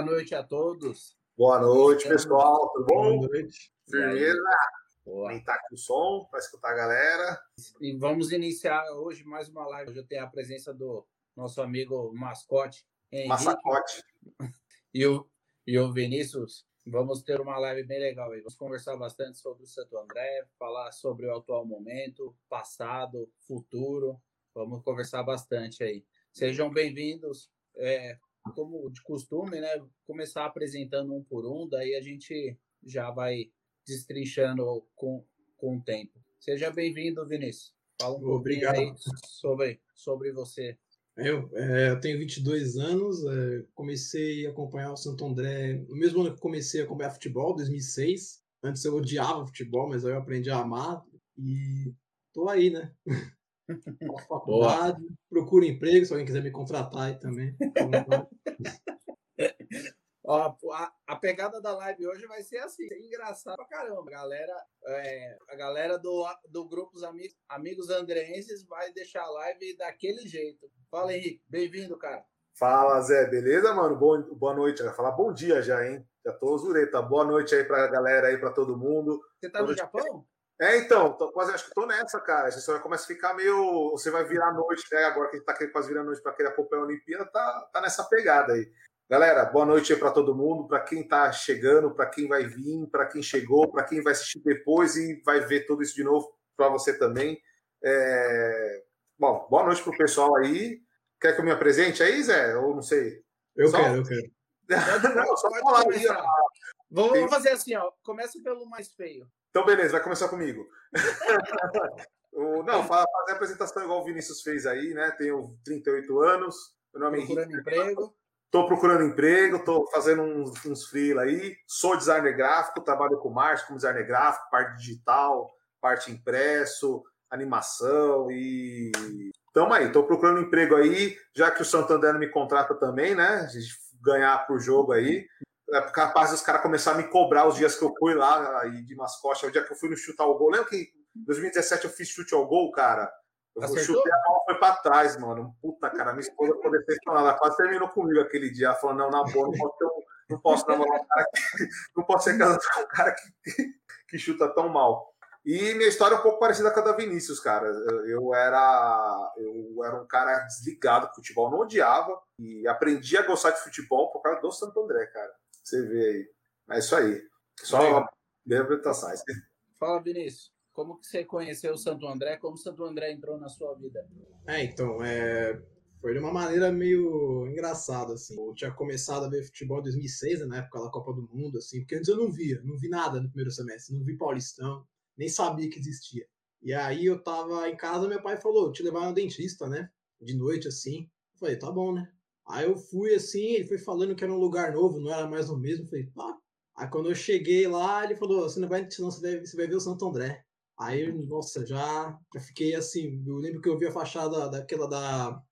Boa noite a todos. Boa noite, pessoal. Tudo bom? Boa noite. Firmeza. Aumentar aqui o som para escutar a galera. E vamos iniciar hoje mais uma live. Hoje eu tenho a presença do nosso amigo mascote. Henrique, Massacote. E o, e o Vinícius. Vamos ter uma live bem legal aí. Vamos conversar bastante sobre o Santo André, falar sobre o atual momento, passado, futuro. Vamos conversar bastante aí. Sejam bem-vindos. É, como de costume, né? Começar apresentando um por um, daí a gente já vai destrinchando com, com o tempo. Seja bem-vindo, Vinícius. Fala um Obrigado. pouquinho sobre, sobre você. Eu, é, eu tenho 22 anos, é, comecei a acompanhar o Santo André no mesmo ano que comecei a acompanhar futebol, 2006. Antes eu odiava futebol, mas aí eu aprendi a amar e tô aí, né? Faculdade, procuro emprego, se alguém quiser me contratar aí também. Ó, a, a, pegada da live hoje vai ser assim, é engraçado pra caramba. A galera, é, a galera do, do grupo Os Amigos, Amigos Andreenses vai deixar a live daquele jeito. Fala, Henrique, bem-vindo, cara. Fala, Zé, beleza, mano? Bom, boa noite. Vai falar bom dia já, hein? Já tô zureta. Boa noite aí pra galera aí, pra todo mundo. Você tá no Japão? É, então, tô, quase acho que tô nessa, cara. A história começa a ficar meio. Você vai virar noite, né? Agora que a gente tá quase virando noite para querer acompanhar a Olimpíada, tá, tá nessa pegada aí. Galera, boa noite aí para todo mundo, para quem tá chegando, para quem vai vir, para quem chegou, para quem vai assistir depois e vai ver tudo isso de novo para você também. É... Bom, boa noite pro pessoal aí. Quer que eu me apresente aí, Zé? Ou não sei? Eu só... quero, eu quero. Não, só falar aí, Vamos fazer assim, ó. Começa pelo mais feio. Então, beleza, vai começar comigo. o, não, fazer a apresentação igual o Vinícius fez aí, né? Tenho 38 anos, meu nome procurando é Henrique. emprego. Estou procurando emprego, estou fazendo uns, uns freela aí. Sou designer gráfico, trabalho com marketing como designer gráfico, parte digital, parte impresso, animação e. Tamo aí, estou procurando emprego aí, já que o Santander me contrata também, né? A gente ganhar pro jogo aí é capaz dos caras começar a me cobrar os dias que eu fui lá aí de mascote, o dia que eu fui no chutar o gol. Lembra que em 2017 eu fiz chute ao gol, cara? Eu Acertou? chutei a bola foi pra trás, mano. Puta, cara, minha esposa ficou decepcionada. Ela quase terminou comigo aquele dia. Ela falou: não, na boa, não posso, ter um, não posso namorar um cara que. Não posso ser casado com um cara que, que chuta tão mal. E minha história é um pouco parecida com a da Vinícius, cara. Eu, eu, era eu era um cara desligado do futebol, não odiava e aprendi a gostar de futebol por causa do Santo André, cara. Você vê aí. É isso aí. Só interpretações. Fala, Vinícius. Como que você conheceu o Santo André? Como o Santo André entrou na sua vida? É, então, é... foi de uma maneira meio engraçada, assim. Eu tinha começado a ver futebol em 2006, né, na época da Copa do Mundo, assim, porque antes eu não via, não vi nada no primeiro semestre, não vi Paulistão, nem sabia que existia. E aí eu tava em casa, meu pai falou, te levar no dentista, né, de noite, assim. Eu falei, tá bom, né. Aí eu fui assim, ele foi falando que era um lugar novo, não era mais o mesmo. Falei, pá. Aí quando eu cheguei lá, ele falou: você não vai, senão você, deve, você vai ver o Santo André. Aí, nossa, já, já fiquei assim. Eu lembro que eu vi a fachada daquela da,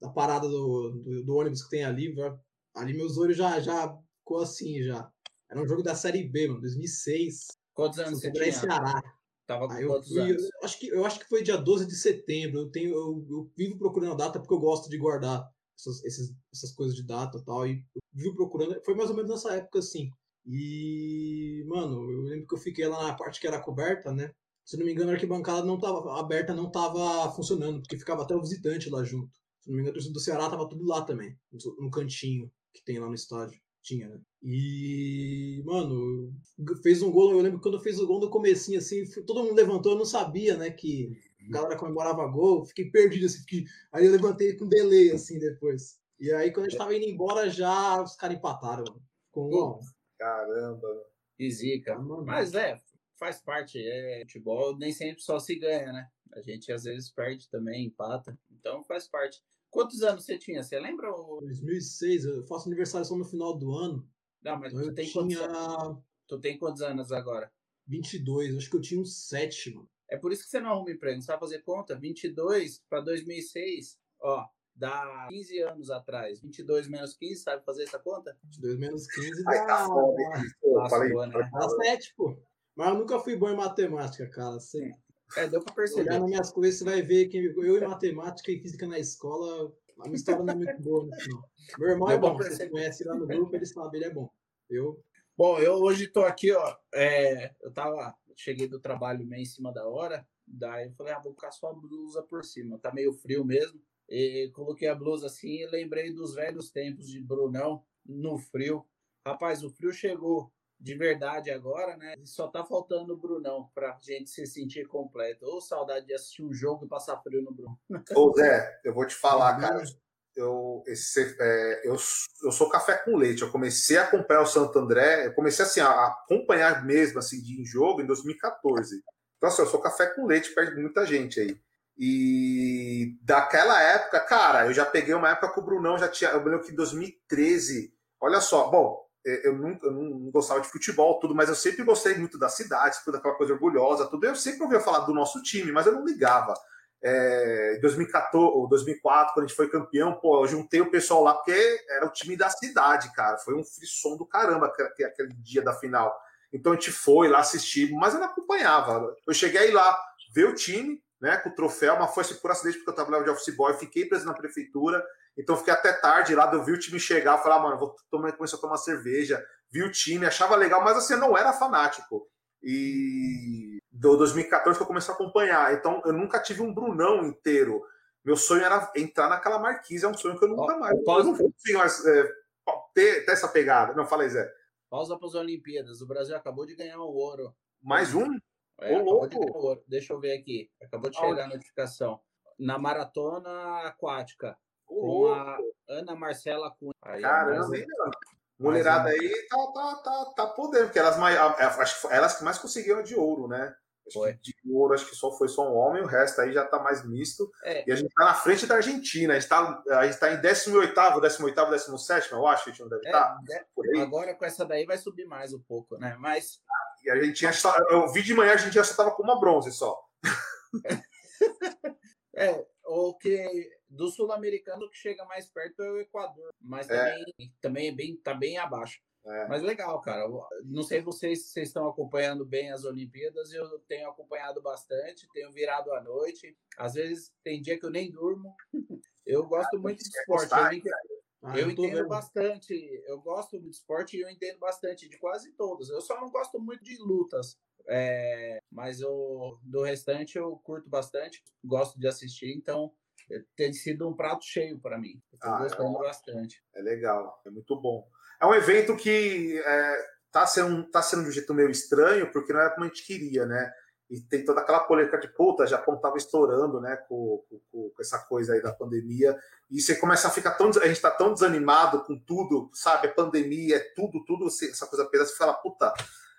da parada do, do, do ônibus que tem ali. Já, ali meus olhos já, já ficou assim já. Era um jogo da Série B, mano, 2006. Quantos anos você tinha? Ceará. Tava com Aí eu, fui, anos? eu acho que eu acho que foi dia 12 de setembro. Eu tenho eu, eu vivo procurando a data porque eu gosto de guardar essas, esses, essas coisas de data e tal. E eu procurando, foi mais ou menos nessa época assim. E, mano, eu lembro que eu fiquei lá na parte que era coberta, né? Se não me engano, a arquibancada não tava aberta, não tava funcionando, porque ficava até o visitante lá junto. Se não me engano, a torcida do Ceará tava tudo lá também, no cantinho que tem lá no estádio. Tinha, né? E, mano, fez um gol. Eu lembro quando fez o gol no comecinho, assim, todo mundo levantou, eu não sabia, né, que a galera comemorava gol, fiquei perdido, assim, fiquei... aí eu levantei com delay, assim, depois. E aí, quando a gente tava indo embora, já os caras empataram, com um Caramba. Que zica. Mas, é, faz parte, é futebol, nem sempre só se ganha, né? A gente às vezes perde também, empata, então faz parte. Quantos anos você tinha? Você lembra? 2006, eu faço aniversário só no final do ano. Não, mas então tu tem, tinha... quantos anos? tu tem quantos anos agora? 22, acho que eu tinha uns 7, mano. É por isso que você não arruma emprego. Você vai fazer conta? 22 para 2006, ó, dá 15 anos atrás. 22 menos 15, sabe fazer essa conta? 22 menos 15 Ai, dá. tá foda, Lascou, falei, né? Dá 7, pô. Mas eu nunca fui bom em matemática, cara. Assim, É, deu para olhar perceber. nas minhas coisas, você vai ver que eu em matemática e física na escola, A minha história não é muito boa no final. Meu irmão é bom, você conhece lá no grupo, ele sabe, ele é bom. Eu. Bom, eu hoje tô aqui, ó. É, eu tava. Cheguei do trabalho meio em cima da hora. Daí eu falei, ah, vou colocar só a blusa por cima. Tá meio frio mesmo. E coloquei a blusa assim e lembrei dos velhos tempos de Brunão no frio. Rapaz, o frio chegou de verdade agora, né? Só tá faltando o Brunão pra gente se sentir completo. Ou saudade de assistir um jogo e passar frio no Bruno. Ô Zé, eu vou te falar, cara. Eu, esse, é, eu, eu sou café com leite. Eu comecei a acompanhar o Santo André, eu comecei assim, a acompanhar mesmo assim, de jogo em 2014. Então, assim, eu sou café com leite perto de muita gente aí. E daquela época, cara, eu já peguei uma época que o Brunão já tinha. Eu lembro que em 2013, olha só, bom, é, eu não, eu não gostava de futebol, tudo, mas eu sempre gostei muito da cidade, toda aquela coisa orgulhosa, tudo. Eu sempre ouvia falar do nosso time, mas eu não ligava. É, em 2014 ou 2004, quando a gente foi campeão, pô, eu juntei o pessoal lá porque era o time da cidade, cara. Foi um frisson do caramba aquele, dia da final. Então a gente foi lá assistir, mas eu não acompanhava. Eu cheguei lá ver o time, né, com o troféu, mas foi assim, por acidente, porque eu trabalhava de office boy, fiquei preso na prefeitura, então fiquei até tarde lá, eu vi o time chegar, falei, ah, mano, vou tomar, começar a tomar cerveja, vi o time, achava legal, mas assim, eu não era fanático. E do 2014 que eu comecei a acompanhar, então eu nunca tive um Brunão inteiro. Meu sonho era entrar naquela marquise, é um sonho que eu nunca mais. Eu não consigo mais é, ter, ter, essa pegada. Não, falei, Zé. Pausa para as Olimpíadas. O Brasil acabou de ganhar um ouro. Mais um? É, de Deixa eu ver aqui. Acabou de chegar a notificação. Na maratona aquática. com a Ana Marcela Cunha. Aí, Caramba, hein, Mulherada aí tá, tá, tá, tá podendo, porque elas, mais, acho que elas que mais conseguiram de ouro, né? de ouro, acho que só foi só um homem, o resto aí já tá mais misto. É. E a gente tá na frente da Argentina. A gente tá, a gente tá em 18, 18, 17, eu acho que a gente não deve é, estar. Tá, agora com essa daí vai subir mais um pouco, né? Mas e a gente tinha. Eu vi de manhã, a gente já estava com uma bronze só. é, o que do sul-americano que chega mais perto é o Equador, mas é. também, é. também é bem, tá bem abaixo. É. Mas legal, cara. Não sei vocês se vocês estão acompanhando bem as Olimpíadas, eu tenho acompanhado bastante, tenho virado à noite. Às vezes tem dia que eu nem durmo. Eu gosto ah, muito de esporte. Gostar, eu, ah, eu entendo vendo. bastante, eu gosto de esporte e eu entendo bastante de quase todos. Eu só não gosto muito de lutas, é, mas eu, do restante eu curto bastante, gosto de assistir, então tem sido um prato cheio para mim. Estou ah, gostando é bastante. É legal, é muito bom. É um evento que é, tá, sendo, tá sendo de um jeito meio estranho, porque não era como a gente queria, né? e tem toda aquela polêmica de puta, Japão estava estourando, né, com, com, com, essa coisa aí da pandemia, e você começa a ficar tão, a gente está tão desanimado com tudo, sabe, a pandemia, é tudo, tudo, essa coisa pesada, você fala, puta,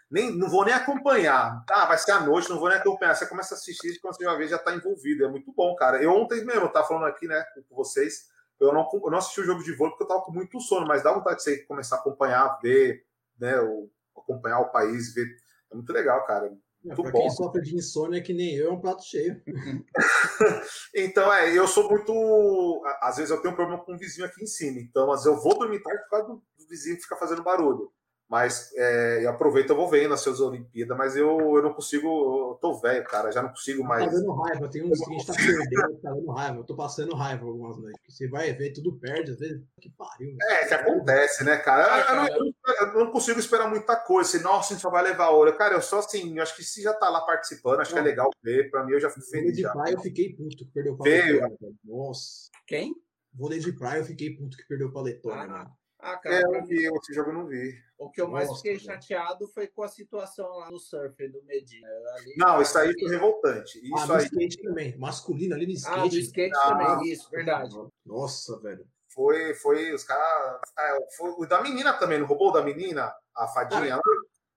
nem, não vou nem acompanhar, tá, vai ser à noite, não vou nem acompanhar, você começa a assistir e quando você uma vez já está envolvido, é muito bom, cara. Eu ontem mesmo, eu tava falando aqui, né, com vocês, eu não, eu não assisti o jogo de vôlei porque eu tava com muito sono, mas dá vontade de você começar a acompanhar, ver, né, o, acompanhar o país, ver, é muito legal, cara é, para quem sofre de insônia que nem eu, é um prato cheio. então, é, eu sou muito. Às vezes eu tenho um problema com o vizinho aqui em cima. Então, às vezes eu vou dormir tarde por causa do, do vizinho que fica fazendo barulho. Mas é, eu aproveito, eu vou vendo as suas Olimpíadas, mas eu, eu não consigo, eu tô velho, cara, já não consigo tá mais. Tá dando raiva, tem uns que a gente tá perdendo, tá dando raiva. Eu tô passando raiva algumas noites. Você vai ver, tudo perde, às vezes, que pariu. É, que acontece, né, cara? Eu, eu, não, eu, não, consigo esperar muita coisa, assim, nossa, a gente só vai levar ouro. Cara, eu só assim, eu acho que se já tá lá participando, acho não. que é legal ver. Pra mim, eu já fico feliz. de já. praia eu fiquei puto que perdeu o paletone. Nossa. Quem? Vôlei de praia eu fiquei puto que perdeu o paletone, ah, mano. Ah, cara, é, eu vi, esse jogo eu não vi. O que eu mais Nossa, fiquei chateado foi com a situação lá no surf do Medina. Ali, não, isso aí foi revoltante. Ah, isso ah, aí... skate também. Masculino ali no skate. Ah, do skate ah, também, isso, verdade. Nossa, velho. Foi, foi, os caras. É, foi o da menina também, não roubou da menina? A fadinha ah,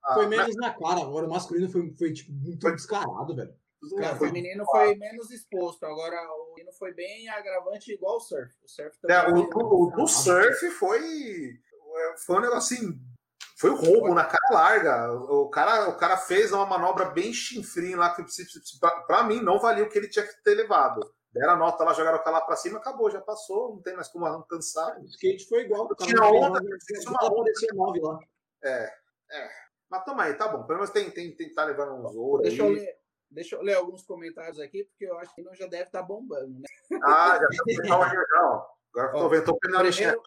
lá? Foi menos na cara, agora o masculino foi, foi tipo, muito foi... descarado, velho. Cara, o feminino foi menos exposto, agora o menino foi bem agravante igual o surf. O surf também. É, o, o, o, surf foi. Foi um negócio assim. Foi roubo na cara larga. O cara, o cara fez uma manobra bem chinfrim lá, que para mim não valia o que ele tinha que ter levado. Deram a nota lá, jogaram o cara lá pra cima, acabou, já passou, não tem mais como alcançar. O skate foi igual. Tinha onda, uma onda. Tinha nove lá. É, é. Mas toma aí, tá bom. Pelo menos tem, tem, tem tá levando uns ouros. Deixa aí. eu ler. Deixa eu ler alguns comentários aqui, porque eu acho que não já deve estar tá bombando, né? Ah, já está legal. Agora tô vendo, tô primeiro,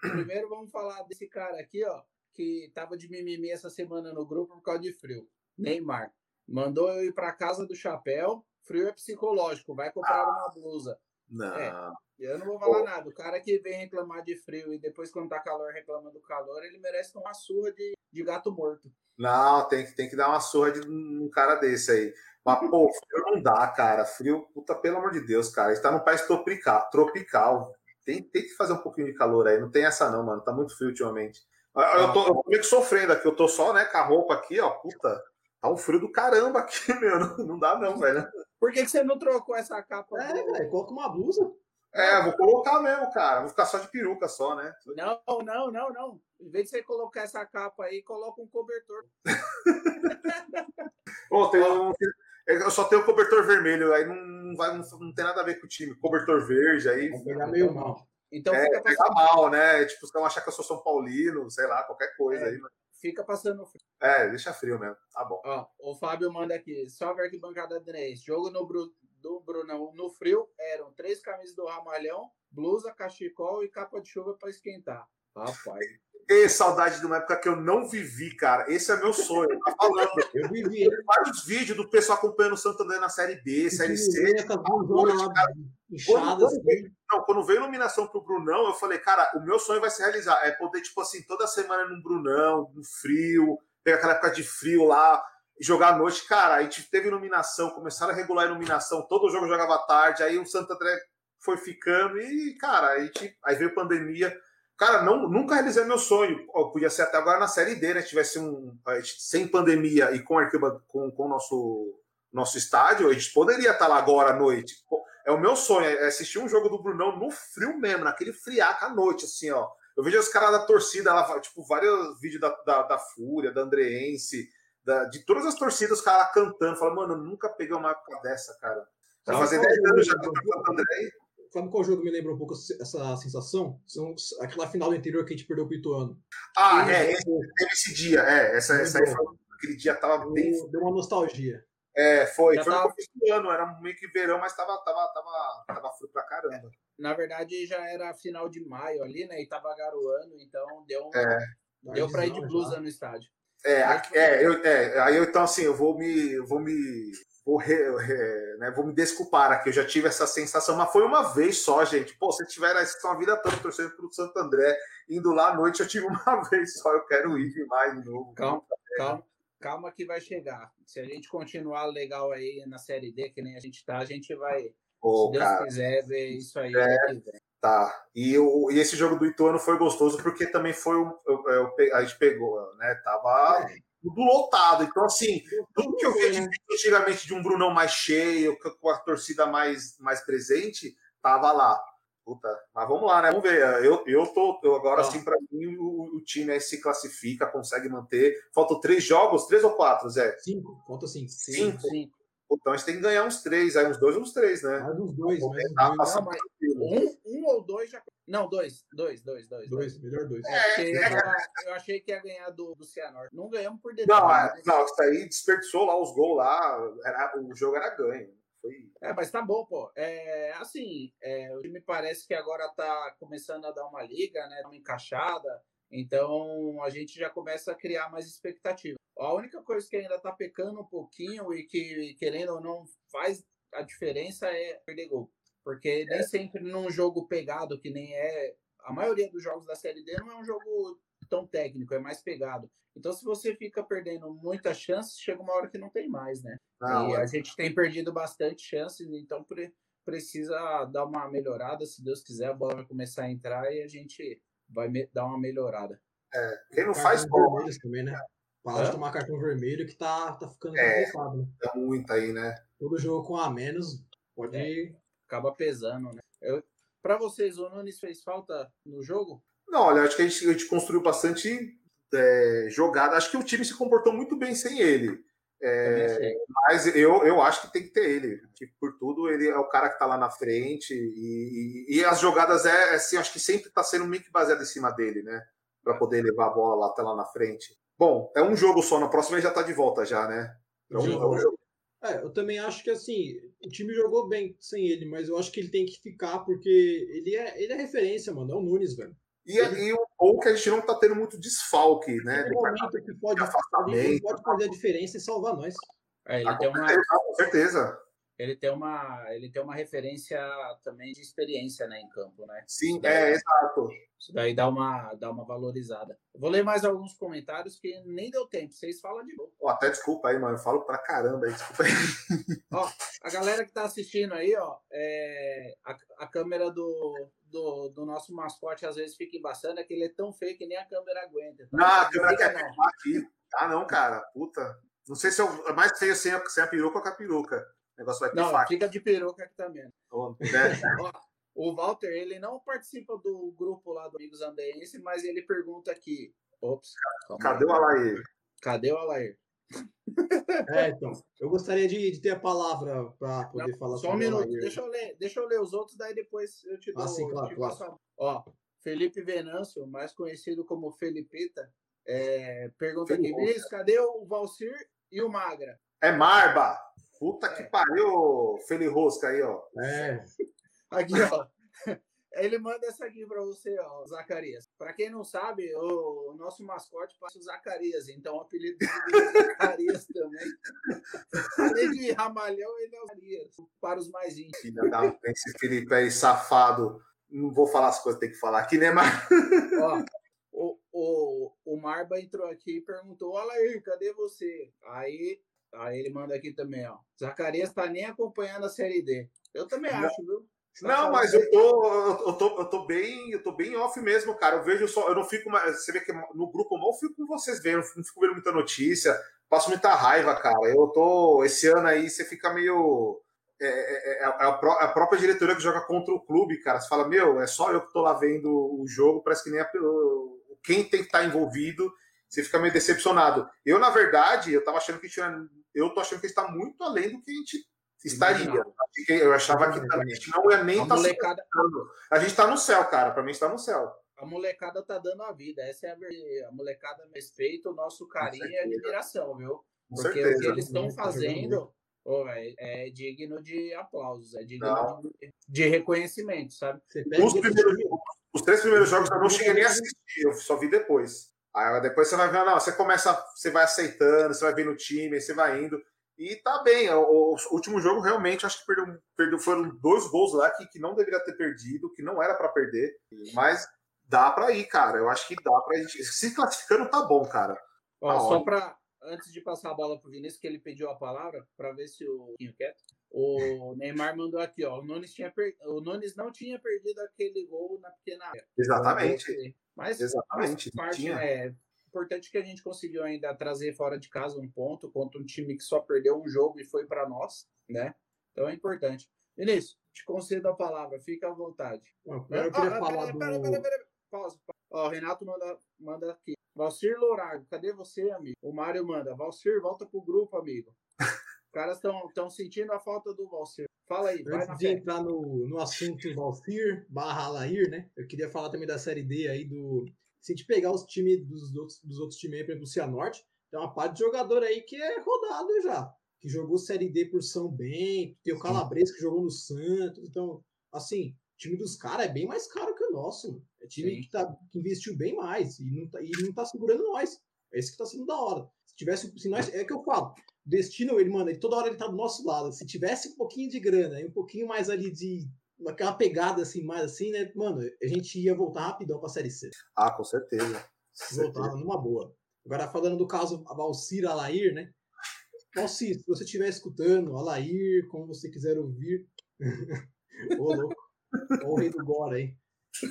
primeiro vamos falar desse cara aqui, ó, que tava de mimimi essa semana no grupo por causa de frio. Neymar. Mandou eu ir para casa do chapéu. Frio é psicológico, vai comprar ah, uma blusa. Não. É, eu não vou falar nada. O cara que vem reclamar de frio e depois, quando tá calor, reclama do calor, ele merece uma surra de, de gato morto. Não, tem que, tem que dar uma surra de um cara desse aí. Mas, pô, frio não dá, cara. Frio, puta, pelo amor de Deus, cara. A gente tá num país tropical. tropical. Tem, tem que fazer um pouquinho de calor aí. Não tem essa, não, mano. Tá muito frio ultimamente. Eu tô, eu tô meio que sofrendo aqui. Eu tô só, né, com a roupa aqui, ó. Puta, tá um frio do caramba aqui, meu. Não, não dá, não, velho. Por que, que você não trocou essa capa? É, velho, coloca uma blusa. É, vou colocar mesmo, cara. Vou ficar só de peruca só, né? Não, não, não, não. Em vez de você colocar essa capa aí, coloca um cobertor. Pô, tem um, eu só tenho o cobertor vermelho, aí não, vai, não, não, tem nada a ver com o time. Cobertor verde, aí. Vai pegar meio mal. Então é, fica passando... mal, né? Tipo, você vão achar que eu sou São Paulino, sei lá, qualquer coisa é, aí. Fica passando frio. É, deixa frio mesmo. Tá bom. Ó, o Fábio manda aqui. Só ver que bancada 3. Jogo no Bru... do Brunão no frio eram três camisas do Ramalhão, blusa, cachecol e capa de chuva para esquentar. Rapaz. E saudade de uma época que eu não vivi, cara. Esse é meu sonho. Tá falando. eu vivi. Vários vídeos do pessoal acompanhando o Santo André na Série B, Série C. Quando, veio, não, quando veio iluminação pro Brunão, eu falei, cara, o meu sonho vai se realizar. É poder, tipo assim, toda semana no Brunão, no frio, pegar aquela época de frio lá, jogar à noite. Cara, a gente teve iluminação, começaram a regular a iluminação, todo jogo jogava tarde, aí o Santo André foi ficando e, cara, a gente, aí veio pandemia. Cara, não, nunca realizei meu sonho. podia ser até agora na Série D, né? Tivesse um. Sem pandemia e com, arquiba, com, com o nosso, nosso estádio, a gente poderia estar lá agora à noite. É o meu sonho, é assistir um jogo do Brunão no frio mesmo, naquele friaca à noite, assim, ó. Eu vejo os caras da torcida, lá, tipo, vários vídeos da, da, da Fúria, da Andreense, da, de todas as torcidas, os caras cantando. Fala, mano, eu nunca peguei uma época dessa, cara. Vai fazer 10 anos já que eu André Sabe qual jogo me lembra um pouco essa sensação? São aquela final do interior que a gente perdeu pro Ituano. Ah, e é, esse, teve esse dia, é. Essa, essa aí foi, aquele dia tava bem. Deu uma nostalgia. É, foi. Já foi tava... no começo do ano, era meio que verão, mas tava, tava, tava, tava frio pra caramba. Na verdade, já era final de maio ali, né? E tava garoando, então deu, um... é. deu pra ir de blusa já. no estádio. É, é, eu, é, aí eu, então assim, eu vou me, vou me vou, re, re, né, vou me desculpar aqui, eu já tive essa sensação, mas foi uma vez só, gente. Pô, se tiver a vida toda torcendo para o Santo André, indo lá à noite, eu tive uma vez só, eu quero ir demais de novo. Calma, calma, calma que vai chegar. Se a gente continuar legal aí na Série D, que nem a gente tá, a gente vai, Pô, se Deus cara, quiser, ver isso aí. É, tá. E, o, e esse jogo do Ituano foi gostoso porque também foi um, eu, eu, a gente pegou, né? Tava é tudo lotado. Então, assim, tudo que eu vejo antigamente de um Brunão mais cheio, com a torcida mais, mais presente, tava lá. Puta, mas vamos lá, né? Vamos ver. Eu, eu tô. Eu agora, ah. assim, para mim, o, o, time aí se classifica, consegue manter. Faltam três jogos, três ou quatro, Zé? Cinco, falta cinco. Cinco. cinco. Então a gente tem que ganhar uns três, aí uns dois uns três, né? Mais uns dois. Não, um, um ou dois já. Não, dois, dois, dois, dois. Dois, melhor dois. É, é, é, eu achei que ia ganhar do, do Cianorte. Não ganhamos por detalhe. Não, mas... não, isso aí desperdiçou lá os gols lá. Era, o jogo era ganho. Foi... É, mas tá bom, pô. É, assim, é, o time parece que agora tá começando a dar uma liga, né? Uma encaixada. Então a gente já começa a criar mais expectativa. A única coisa que ainda está pecando um pouquinho e que, querendo ou não, faz a diferença é perder gol. Porque nem é. sempre num jogo pegado, que nem é. A maioria dos jogos da Série D não é um jogo tão técnico, é mais pegado. Então, se você fica perdendo muitas chances, chega uma hora que não tem mais, né? Ah, e a gente tem perdido bastante chances, então pre precisa dar uma melhorada. Se Deus quiser, a bola vai começar a entrar e a gente vai dar uma melhorada. É, quem não faz gol. Também, né? Para de tomar cartão vermelho que tá, tá ficando é, complicado. Né? É muito aí, né? Todo jogo com a menos pode. É, acaba pesando, né? Eu, para vocês, o Nunes fez falta no jogo? Não, olha, acho que a gente, a gente construiu bastante é, jogada. Acho que o time se comportou muito bem sem ele. É, mas eu, eu acho que tem que ter ele. Que por tudo, ele é o cara que tá lá na frente. E, e, e as jogadas é, é assim, acho que sempre tá sendo meio que baseado em cima dele, né? Para poder levar a bola lá até lá na frente. Bom, é um jogo só, na próxima ele já está de volta já, né? É, um, é, um jogo. é, eu também acho que assim, o time jogou bem sem ele, mas eu acho que ele tem que ficar porque ele é, ele é referência, mano. É o Nunes, velho. E, e o ou que a gente não tá tendo muito desfalque, né? Tem momento que pode, pode fazer a diferença e salvar nós. É, ele ah, tem uma... com certeza ele tem uma ele tem uma referência também de experiência né, em campo, né? Sim, daí, é, exato. Isso daí dá uma, dá uma valorizada. vou ler mais alguns comentários que nem deu tempo. Vocês falam de novo. Oh, até desculpa aí, mano. Eu falo pra caramba aí, desculpa aí. ó, a galera que tá assistindo aí, ó, é, a, a câmera do, do, do, nosso mascote às vezes fica embaçando, é que ele é tão feio que nem a câmera aguenta. Tá? Não, a câmera quer aqui. Ah, não, cara. Puta. Não sei se é mais feio sem a, sem a peruca ou com a peruca. O negócio vai Não, faca. fica de peruca aqui também. Oh, né? o Walter, ele não participa do grupo lá do Amigos Andeense, mas ele pergunta aqui. Ops, Cadê o Alair? Cadê o Alair? É, então, eu gostaria de, de ter a palavra para poder não, falar só um minuto, deixa eu, ler, deixa eu ler os outros, daí depois eu te ah, dou. Ah, sim, claro, claro. Ó, Felipe Venâncio, mais conhecido como Felipeta, é, pergunta Felipe. aqui, cadê o Valcir e o Magra? É Marba! Puta que pariu, Feli Rosca aí, ó. É. Aqui, ó. Ele manda essa aqui para você, ó, Zacarias. Para quem não sabe, o, nosso mascote passa o Zacarias, então o apelido dele é Zacarias também. Além de Ramalhão, ele é o Zacarias, para os mais íntimos. Filha da esse Felipe aí, safado. Não vou falar as coisas que tem que falar aqui, né, mas. Ó, o, o, o Marba entrou aqui e perguntou: Olha aí, cadê você? Aí Aí ele manda aqui também, ó. Zacarias tá nem acompanhando a série D. Eu também acho, viu? Tá não, mas eu tô, eu tô, eu tô bem, eu tô bem off mesmo, cara. Eu vejo só, eu não fico mais. Você vê que no grupo mal eu fico com vocês vendo, não fico vendo muita notícia, passo muita raiva, cara. Eu tô. Esse ano aí você fica meio. É, é, é, é a, própria diretoria que joga contra o clube, cara. Você fala, meu, é só eu que tô lá vendo o jogo, parece que nem a, quem tem que estar tá envolvido, você fica meio decepcionado. Eu, na verdade, eu tava achando que tinha eu tô achando que está muito além do que a gente estaria. Eu achava que a gente não ia nem estar tá molecada... A gente está no céu, cara. Para mim está no céu. A molecada tá dando a vida. Essa é a verdade. A molecada respeita o nosso carinho e admiração, viu? Porque o que eles estão fazendo oh, é, é, digno de aplausos, é digno de, de, reconhecimento, sabe? Os, primeiros, os três primeiros jogos eu não cheguei nem a assistir, eu só vi depois. Aí depois você vai ver, não, você começa, você vai aceitando, você vai vendo o time, você vai indo. E tá bem. O, o último jogo realmente acho que perdeu, perdeu, foram dois gols lá que, que não deveria ter perdido, que não era para perder. Mas dá para ir, cara. Eu acho que dá pra gente. Se classificando, tá bom, cara. Ó, tá só para antes de passar a bola pro Vinícius, que ele pediu a palavra, para ver se o. O Neymar mandou aqui, ó. O Nunes, tinha per... o Nunes não tinha perdido aquele gol na pequena área. Exatamente. Mas, Exatamente. parte, tinha. é importante que a gente conseguiu ainda trazer fora de casa um ponto contra um time que só perdeu um jogo e foi para nós, né? Então é importante. Vinícius, te concedo a palavra, fica à vontade. eu queria ah, falar pera, do... Pera, pera, Pausa. Ó, o Renato manda, manda aqui. Valcir Lourardo, cadê você, amigo? O Mário manda. Valcir, volta pro grupo, amigo. Os caras estão sentindo a falta do Valcir. Fala aí. Antes de entrar no, no assunto Valcir barra Alair, né? Eu queria falar também da Série D aí do. Se a gente pegar os times dos outros, dos outros times aí, por exemplo, o Cianorte, tem uma parte de jogador aí que é rodado já. Que jogou Série D por São Bento, tem o Calabres que jogou no Santos. Então, assim, o time dos caras é bem mais caro que o nosso. É time que, tá, que investiu bem mais e não, tá, e não tá segurando nós. É isso que tá sendo da hora. Se tivesse, se nós, é que eu falo, destino, ele, mano, ele, toda hora ele tá do nosso lado. Se tivesse um pouquinho de grana e um pouquinho mais ali de. Aquela pegada assim, mais assim, né? Mano, a gente ia voltar rapidão pra Série C. Ah, com certeza. Voltava numa boa. Agora, falando do caso Valcir Alair, né? Valcir, se você estiver escutando, Alair, como você quiser ouvir. Ô, louco. Ô, rei do Gora aí.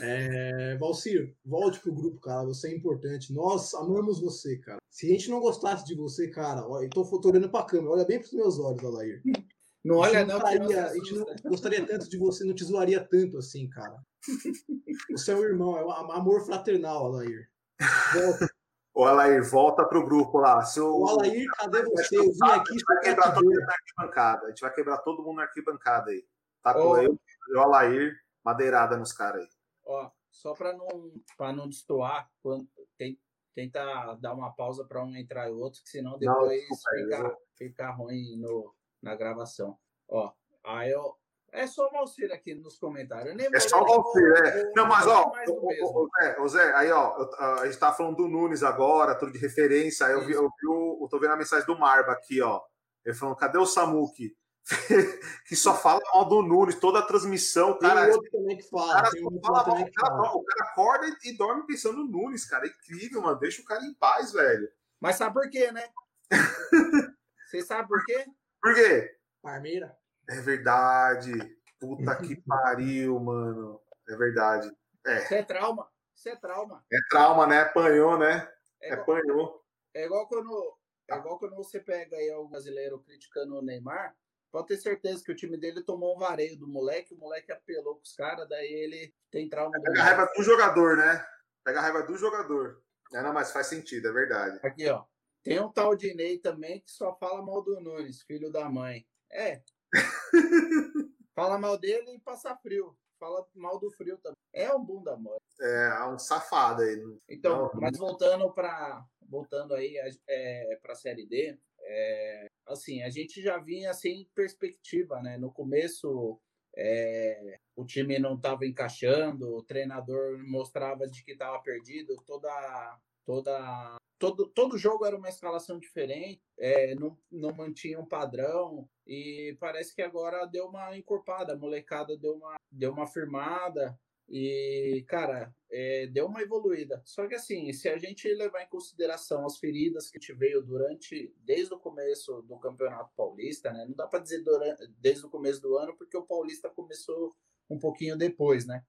É, Valcir, volte pro grupo, cara. Você é importante. Nós amamos você, cara. Se a gente não gostasse de você, cara, ó, eu tô, tô olhando pra câmera, olha bem pros meus olhos, Alair. Não olha, não. Faria, a gente não gostaria tanto de você, não te zoaria tanto assim, cara. Você é um irmão, é um amor fraternal, Alair. Volta. Ô, Alair, volta pro grupo lá. Se o... Ô, Alair, cadê você? Eu vim aqui. A gente vai quebrar todo mundo na arquibancada. A gente vai quebrar todo mundo na arquibancada aí. Tá com eu e o Alair, madeirada nos caras aí. Ó, só para não, pra não destoar, quando, tenta dar uma pausa para um entrar e outro, que senão depois não, fica, fica ruim no, na gravação. Ó, Aí eu, é só o Valcir aqui nos comentários. é só o Valcir, é. Não, mas ó, o, Zé, o Zé, aí ó, a gente tava falando do Nunes agora, tudo de referência. Aí eu vi, eu vi eu tô vendo a mensagem do Marba aqui, ó. Ele falou: cadê o Samuki? que só fala mal do Nunes, toda a transmissão, cara. Tem outro também que fala. Cara, fala mal, o, cara, o cara acorda e, e dorme pensando no Nunes, cara. É incrível, mano. Deixa o cara em paz, velho. Mas sabe por quê, né? Você sabe por quê? Por quê? Parmeira. É verdade. Puta que pariu, mano. É verdade. É. Isso é trauma. Isso é trauma. É trauma, né? Apanhou, né? É igual, Apanhou. É igual quando. É igual quando você pega aí o brasileiro criticando o Neymar, pode ter certeza que o time dele tomou um vareio do moleque, o moleque apelou com os caras, daí ele tem trauma. Pega a raiva do jogador, né? Pega a raiva do jogador. É, não, mas faz sentido, é verdade. Aqui, ó. Tem um tal de Ney também que só fala mal do Nunes, filho da mãe. É. Fala mal dele e passa frio. Fala mal do frio também. É um bunda mole. É, é um safado aí. Então, não, mas voltando para voltando aí é, para a série D, é, assim, a gente já vinha sem perspectiva, né? No começo é, o time não estava encaixando, o treinador mostrava de que estava perdido, toda toda todo, todo jogo era uma escalação diferente, é, não, não mantinha um padrão, e parece que agora deu uma encorpada, a molecada deu uma, deu uma firmada, e, cara, é, deu uma evoluída. Só que assim, se a gente levar em consideração as feridas que gente veio durante, desde o começo do Campeonato Paulista, né? Não dá para dizer durante, desde o começo do ano, porque o Paulista começou um pouquinho depois, né?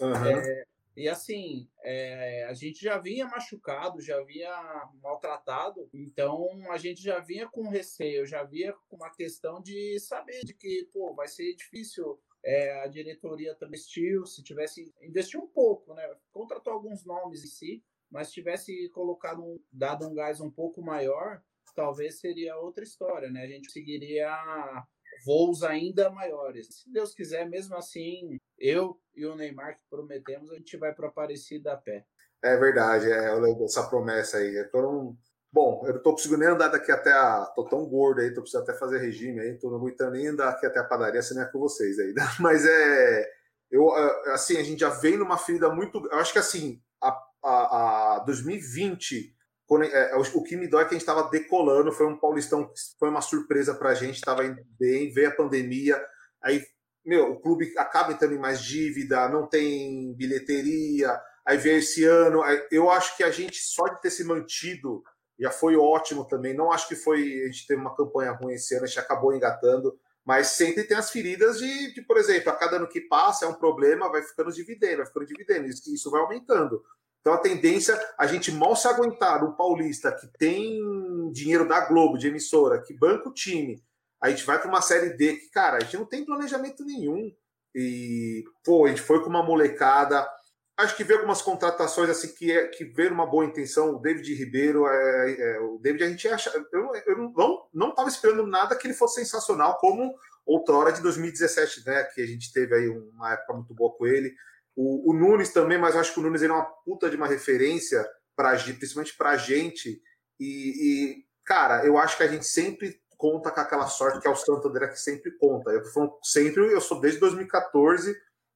Uhum. É, e assim, é, a gente já vinha machucado, já vinha maltratado, então a gente já vinha com receio, já vinha com uma questão de saber de que, pô, vai ser difícil. É, a diretoria também investiu, se tivesse investiu um pouco, né? Contratou alguns nomes em si, mas tivesse colocado um, dado um gás um pouco maior, talvez seria outra história, né? A gente seguiria voos ainda maiores. Se Deus quiser, mesmo assim, eu e o Neymar que prometemos, a gente vai para Aparecida a pé. É verdade, é, eu lembro dessa promessa aí. Eu não... Bom, eu não tô conseguindo nem andar daqui até a. tô tão gordo aí, tô precisando até fazer regime aí, tô não aguentando nem andar aqui até a padaria, se não é com vocês aí. Mas é. Eu, assim, a gente já vem numa ferida muito. Eu acho que assim, a, a, a 2020 quando, é, é o que me dói é que a gente estava decolando, foi um Paulistão, foi uma surpresa para a gente, estava indo bem, veio a pandemia, aí, meu, o clube acaba entrando em mais dívida, não tem bilheteria, aí veio esse ano, aí, eu acho que a gente, só de ter se mantido, já foi ótimo também, não acho que foi, a gente teve uma campanha ruim esse ano, a gente acabou engatando, mas sempre tem as feridas de, de por exemplo, a cada ano que passa é um problema, vai ficando dividendo, vai ficando dividendo, isso, isso vai aumentando. Então a tendência, a gente mal se aguentar no Paulista, que tem dinheiro da Globo, de emissora, que banca o time, a gente vai para uma série D que, cara, a gente não tem planejamento nenhum. E, pô, a gente foi com uma molecada. Acho que veio algumas contratações assim que, é, que veio uma boa intenção. O David Ribeiro, é, é, o David a gente acha. Eu, eu não não estava esperando nada que ele fosse sensacional, como outrora de 2017, né? Que a gente teve aí uma época muito boa com ele. O, o, Nunes também, mas eu acho que o Nunes ele é uma puta de uma referência, pra, principalmente para a gente. E, e, cara, eu acho que a gente sempre conta com aquela sorte que é o Santo André que sempre conta. Eu sempre, eu sou desde 2014,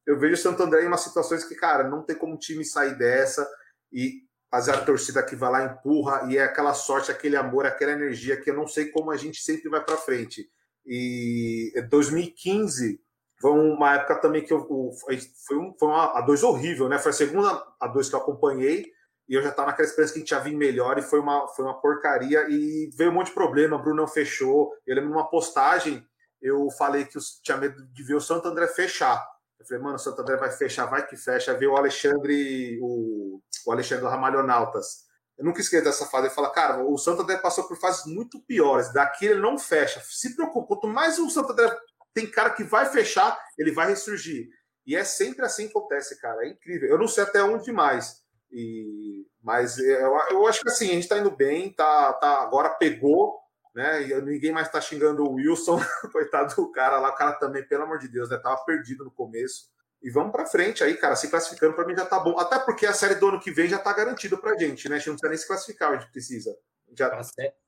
eu vejo o Santo André em umas situações que, cara, não tem como o time sair dessa e fazer a torcida que vai lá empurra e é aquela sorte, aquele amor, aquela energia que eu não sei como a gente sempre vai para frente. E 2015 foi uma época também que eu, foi, um, foi uma A2 horrível, né? Foi a segunda A2 que eu acompanhei e eu já estava naquela esperança que a gente ia vir melhor e foi uma, foi uma porcaria e veio um monte de problema. O Bruno não fechou. Eu lembro numa postagem, eu falei que eu tinha medo de ver o Santo André fechar. Eu falei, mano, o Santo André vai fechar, vai que fecha. Veio o Alexandre, o, o Alexandre Ramalhonautas. Eu nunca esqueço dessa fase. Ele fala, cara, o Santo André passou por fases muito piores. Daqui ele não fecha. Se preocupa. Quanto mais o Santo André tem cara que vai fechar, ele vai ressurgir. E é sempre assim que acontece, cara. É incrível. Eu não sei até onde mais. E, mas eu, eu acho que assim, a gente tá indo bem, tá, tá, agora pegou, né? E ninguém mais tá xingando o Wilson, coitado do cara lá, o cara também, pelo amor de Deus, né? Tava perdido no começo. E vamos para frente aí, cara. Se classificando para mim já tá bom. Até porque a série do ano que vem já tá garantido pra gente, né? A gente não precisa nem se classificar, a gente precisa. Já...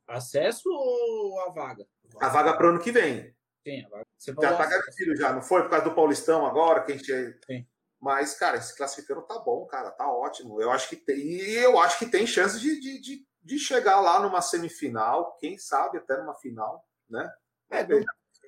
Acesso ou a vaga? A vaga para o ano que vem. Sim, já tá garantido já, não foi por causa do Paulistão agora, que a gente. Sim. Mas, cara, se classificando tá bom, cara, tá ótimo. Eu acho que tem, e eu acho que tem chance de, de, de, de chegar lá numa semifinal, quem sabe até numa final, né? É, não,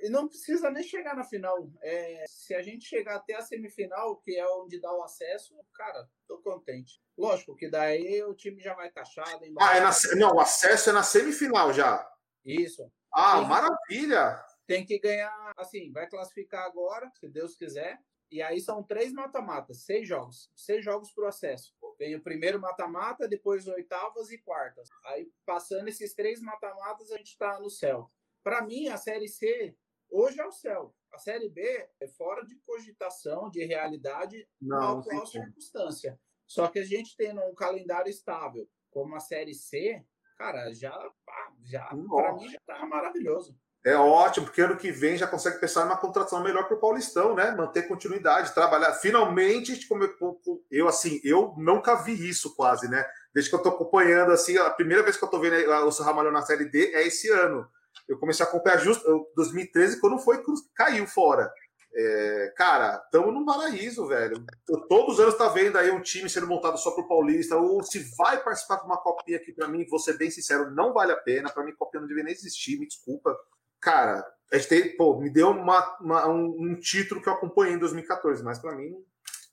não precisa nem chegar na final. É, se a gente chegar até a semifinal, que é onde dá o acesso, cara, tô contente. Lógico que daí o time já vai taxado. Ah, é na, não, o acesso é na semifinal já. Isso. Ah, tem, maravilha! Tem que ganhar, assim, vai classificar agora, se Deus quiser. E aí são três mata-matas, seis jogos. Seis jogos para o acesso. Vem o primeiro mata-mata, depois oitavas e quartas. Aí, passando esses três mata-matas, a gente está no céu. Para mim, a Série C hoje é o céu. A Série B é fora de cogitação, de realidade, na atual circunstância. Só que a gente tendo um calendário estável, como a Série C, cara, já, já para mim já tá maravilhoso. É ótimo, porque ano que vem já consegue pensar numa contratação melhor para o Paulistão, né? Manter continuidade, trabalhar. Finalmente, como eu, assim, eu nunca vi isso quase, né? Desde que eu estou acompanhando, assim, a primeira vez que eu estou vendo o São Ramalhão na Série D é esse ano. Eu comecei a acompanhar justo 2013, quando foi caiu fora. É, cara, estamos num paraíso, velho. Todos os anos tá vendo aí um time sendo montado só pro Paulista, ou se vai participar de uma copinha aqui para mim, vou ser bem sincero, não vale a pena. Para mim, copinha não deveria nem existir, me desculpa cara, a gente tem, pô, me deu uma, uma um, um, título que eu acompanhei em 2014, mas para mim.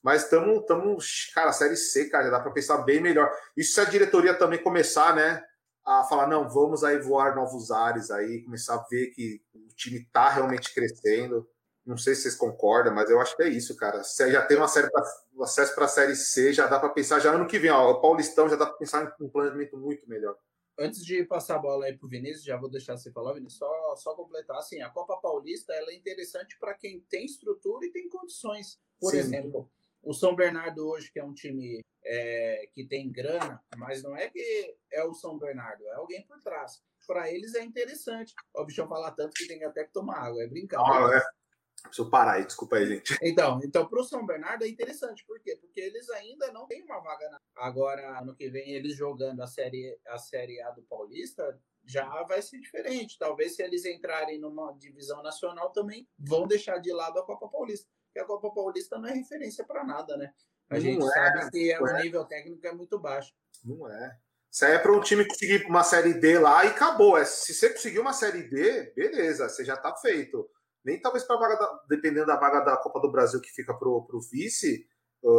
Mas estamos, estamos, cara, Série C, cara, dá para pensar bem melhor. Isso se a diretoria também começar, né, a falar, não, vamos aí voar novos ares aí, começar a ver que o time tá realmente crescendo. Não sei se vocês concordam, mas eu acho que é isso, cara. Se já tem uma série pra, acesso para a Série C, já dá para pensar, já ano que vem, ó, o Paulistão já dá para pensar em um planejamento muito melhor antes de passar a bola aí pro Vinícius, já vou deixar você falar, Vinícius, só, só completar. Assim, a Copa Paulista ela é interessante para quem tem estrutura e tem condições. Por Sim. exemplo, o São Bernardo hoje, que é um time é, que tem grana, mas não é que é o São Bernardo, é alguém por trás. Para eles é interessante. O bichão falar tanto que tem até que tomar água, é brincadeira. Ah, é. Preciso parar aí, desculpa aí, gente. Então, então para o São Bernardo é interessante, por quê? Porque eles ainda não têm uma vaga na... Agora, ano que vem, eles jogando a série, a série A do Paulista, já vai ser diferente. Talvez se eles entrarem numa divisão nacional também vão deixar de lado a Copa Paulista. Porque a Copa Paulista não é referência para nada, né? A não gente é, sabe que é, o nível técnico é muito baixo. Não é. Isso aí é para um time conseguir uma série D lá e acabou. É, se você conseguir uma série D, beleza, você já está feito nem talvez para vaga, da, dependendo da vaga da Copa do Brasil que fica para o vice,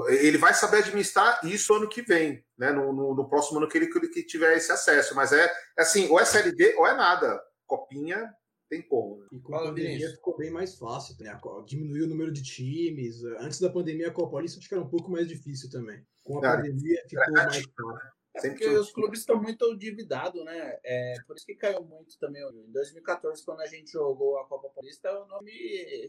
ele vai saber administrar isso ano que vem, né? No, no, no próximo ano que ele que tiver esse acesso. Mas é, é assim, ou é Série D ou é nada. Copinha tem como. Né? E com a pandemia ficou bem mais fácil, né? Diminuiu o número de times. Antes da pandemia, a Copa Paulista acho que era um pouco mais difícil também. Com a pandemia ficou mais fácil. É porque os clubes estão muito endividados, né? É, por isso que caiu muito também. Em 2014, quando a gente jogou a Copa Paulista, o nome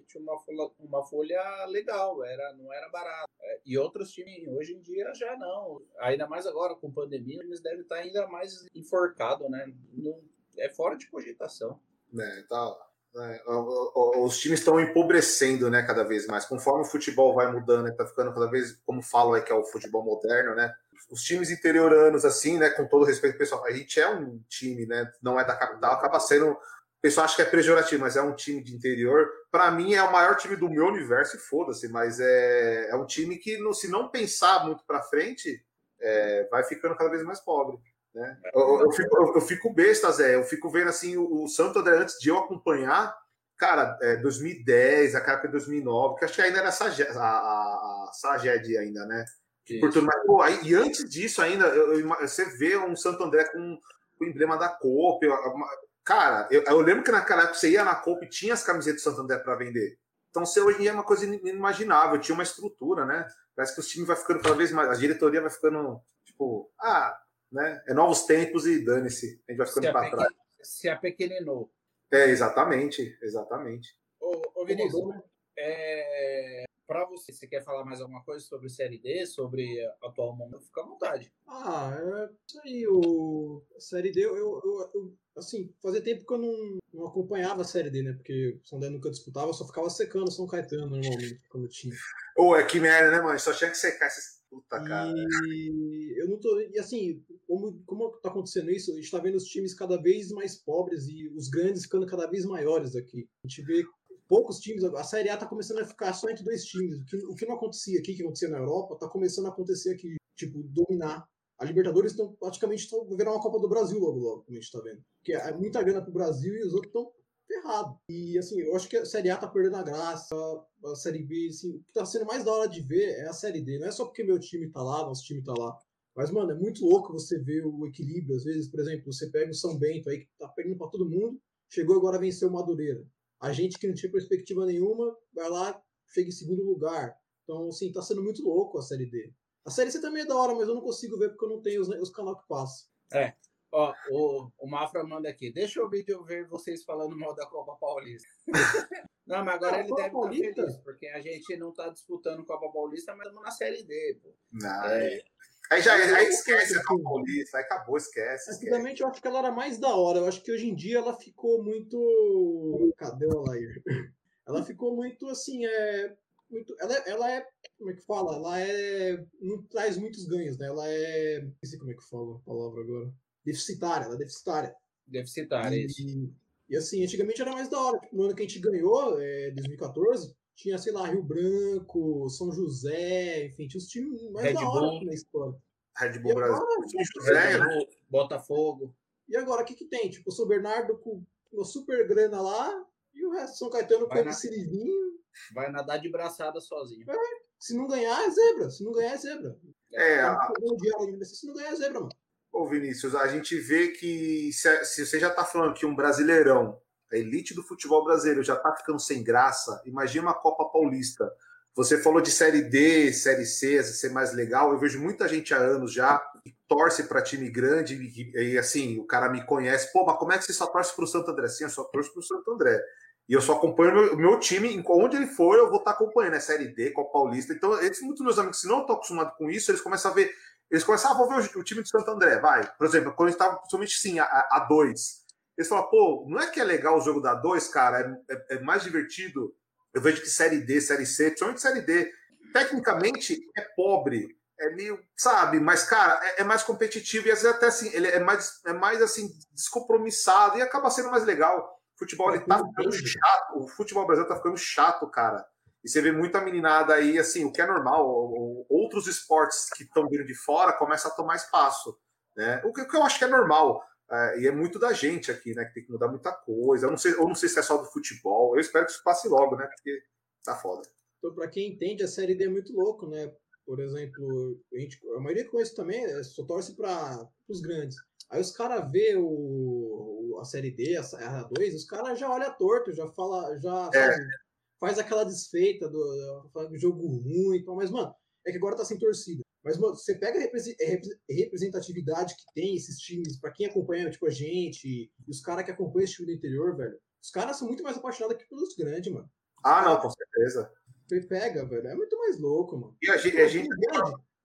tinha uma folha, uma folha legal, era, não era barato. É, e outros times, hoje em dia, já não. Ainda mais agora com pandemia, eles devem estar ainda mais enforcados, né? Não, é fora de cogitação. É, tá. É, os times estão empobrecendo, né, cada vez mais. Conforme o futebol vai mudando, está ficando cada vez, como falam, é que é o futebol moderno, né? Os times interioranos, assim, né, com todo respeito pessoal, a gente é um time, né, não é da capital, acaba sendo, o pessoal acha que é pejorativo, mas é um time de interior. Para mim, é o maior time do meu universo, e foda-se, mas é, é um time que, se não pensar muito para frente, é, vai ficando cada vez mais pobre. Né? Eu, eu, fico, eu, fico besta, Zé, eu fico vendo assim o, o Santo André antes de eu acompanhar, cara, é, 2010, a época de 2009, que acho que ainda era a, a, a Saged ainda, né? Por mas, pô, aí, e antes disso ainda, eu, eu, você vê um Santo André com, com o emblema da Copa. Cara, eu, eu, lembro que naquela época você ia na Copa e tinha as camisetas do Santo André para vender. Então, você hoje em dia é uma coisa inimaginável, tinha uma estrutura, né? Parece que os times vai ficando cada vez mais, a diretoria vai ficando, tipo, ah, né? É novos tempos e dane-se, a gente vai ficando para trás. Se apequeninou. É, exatamente, exatamente. Ô, ô Vinícius, é, para você, você quer falar mais alguma coisa sobre Série D, sobre atual momento? Fica à vontade. Ah, é isso aí. O... Série D, eu, eu, eu, assim, fazia tempo que eu não, não acompanhava a Série D, né? Porque o São Paulo nunca disputava, eu só ficava secando o São Caetano normalmente, quando tinha. Ou é que merda, né, mano? Só tinha que secar esses puta, cara. E eu não tô. E assim, como, como tá acontecendo isso, a gente tá vendo os times cada vez mais pobres e os grandes ficando cada vez maiores aqui. A gente vê poucos times. A Série A tá começando a ficar só entre dois times. O que, o que não acontecia aqui, que acontecia na Europa, tá começando a acontecer aqui. Tipo, dominar. A Libertadores estão praticamente tão, virar uma Copa do Brasil logo, logo, como a gente tá vendo. Porque é muita grana pro Brasil e os outros estão ferrados. E assim, eu acho que a Série A tá perdendo a graça. A Série B, assim, o que tá sendo mais da hora de ver é a Série D. Não é só porque meu time tá lá, nosso time tá lá. Mas, mano, é muito louco você ver o equilíbrio. Às vezes, por exemplo, você pega o São Bento aí, que tá perdendo pra todo mundo, chegou agora a vencer o Madureira. A gente que não tinha perspectiva nenhuma, vai lá, chega em segundo lugar. Então, assim, tá sendo muito louco a Série D. A Série C também é da hora, mas eu não consigo ver porque eu não tenho os, os canal que passam. É. Ó, o, o Mafra manda aqui. Deixa eu ver vocês falando mal da Copa Paulista. não, mas agora ele deve estar tá feliz, porque a gente não tá disputando Copa Paulista, mas estamos na Série D, pô. Não, é, Aí já aí esquece a Paulista, aí acabou, esquece. Antigamente eu acho que ela era mais da hora. Eu acho que hoje em dia ela ficou muito. Cadê o Alair? Ela ficou muito assim, é. Muito... Ela, ela é. Como é que fala? Ela é. Não traz muitos ganhos, né?Ela é. Não sei como é que fala a palavra agora. Deficitária, ela é deficitária. Deficitária, e, isso. E assim, antigamente era mais da hora. No ano que a gente ganhou, é, 2014, tinha, sei lá, Rio Branco, São José, enfim, tinha os times mais Red da hora na história. Red Bull Brasil. Red Bull, Botafogo. E agora, o que que tem? Tipo, o São Bernardo com uma super grana lá e o resto São Caetano com o Sirizinho. Vai nadar de braçada sozinho. É, se não ganhar, é zebra. Se não ganhar, é zebra. É, a... Se não ganhar, é zebra, mano. Ô, Vinícius, a gente vê que se, se você já tá falando que um brasileirão a elite do futebol brasileiro já está ficando sem graça, imagina uma Copa Paulista. Você falou de Série D, Série C, ser mais legal. Eu vejo muita gente há anos já que torce para time grande e, e, assim, o cara me conhece. Pô, mas como é que você só torce para o Santo André? Sim, eu só torço para o Santo André. E eu só acompanho o meu, meu, time, onde ele for, eu vou estar tá acompanhando, é Série D, Copa Paulista. Então, eles, muitos meus amigos, se não estão acostumados com isso, eles começam a ver. Eles começam a ah, ver o, o, time do Santo André, vai. Por exemplo, quando estava principalmente sim, a, a dois eles falam, pô, não é que é legal o jogo da 2, cara? É, é, é, mais divertido. Eu vejo que Série D, Série C, principalmente Série D, tecnicamente é pobre, é meio, sabe? Mas, cara, é, é, mais competitivo e às vezes até assim, ele é mais, é mais assim, descompromissado e acaba sendo mais legal. O futebol ele tá ficando chato, o futebol brasileiro tá ficando chato, cara. E você vê muita meninada aí, assim, o que é normal, outros esportes que estão vindo de fora começam a tomar espaço. Né? O que eu acho que é normal. É, e é muito da gente aqui, né? Que tem que mudar muita coisa. Eu não, sei, eu não sei se é só do futebol. Eu espero que isso passe logo, né? Porque tá foda. Então, para quem entende, a série D é muito louco, né? Por exemplo, a, gente, a maioria isso também é, só torce para os grandes. Aí os caras vê o, a série D, a, a 2, os caras já olham torto, já fala, já é. sabe, faz aquela desfeita do, do jogo ruim e tal. Mas, mano, é que agora tá sem torcida. Mas, mano, você pega a representatividade que tem esses times, para quem acompanha, tipo, a gente, e os caras que acompanham esse time do interior, velho, os caras são muito mais apaixonados que pelos grandes, mano. Ah, não, com certeza. Você pega, velho, é muito mais louco, mano. E a gente. A gente...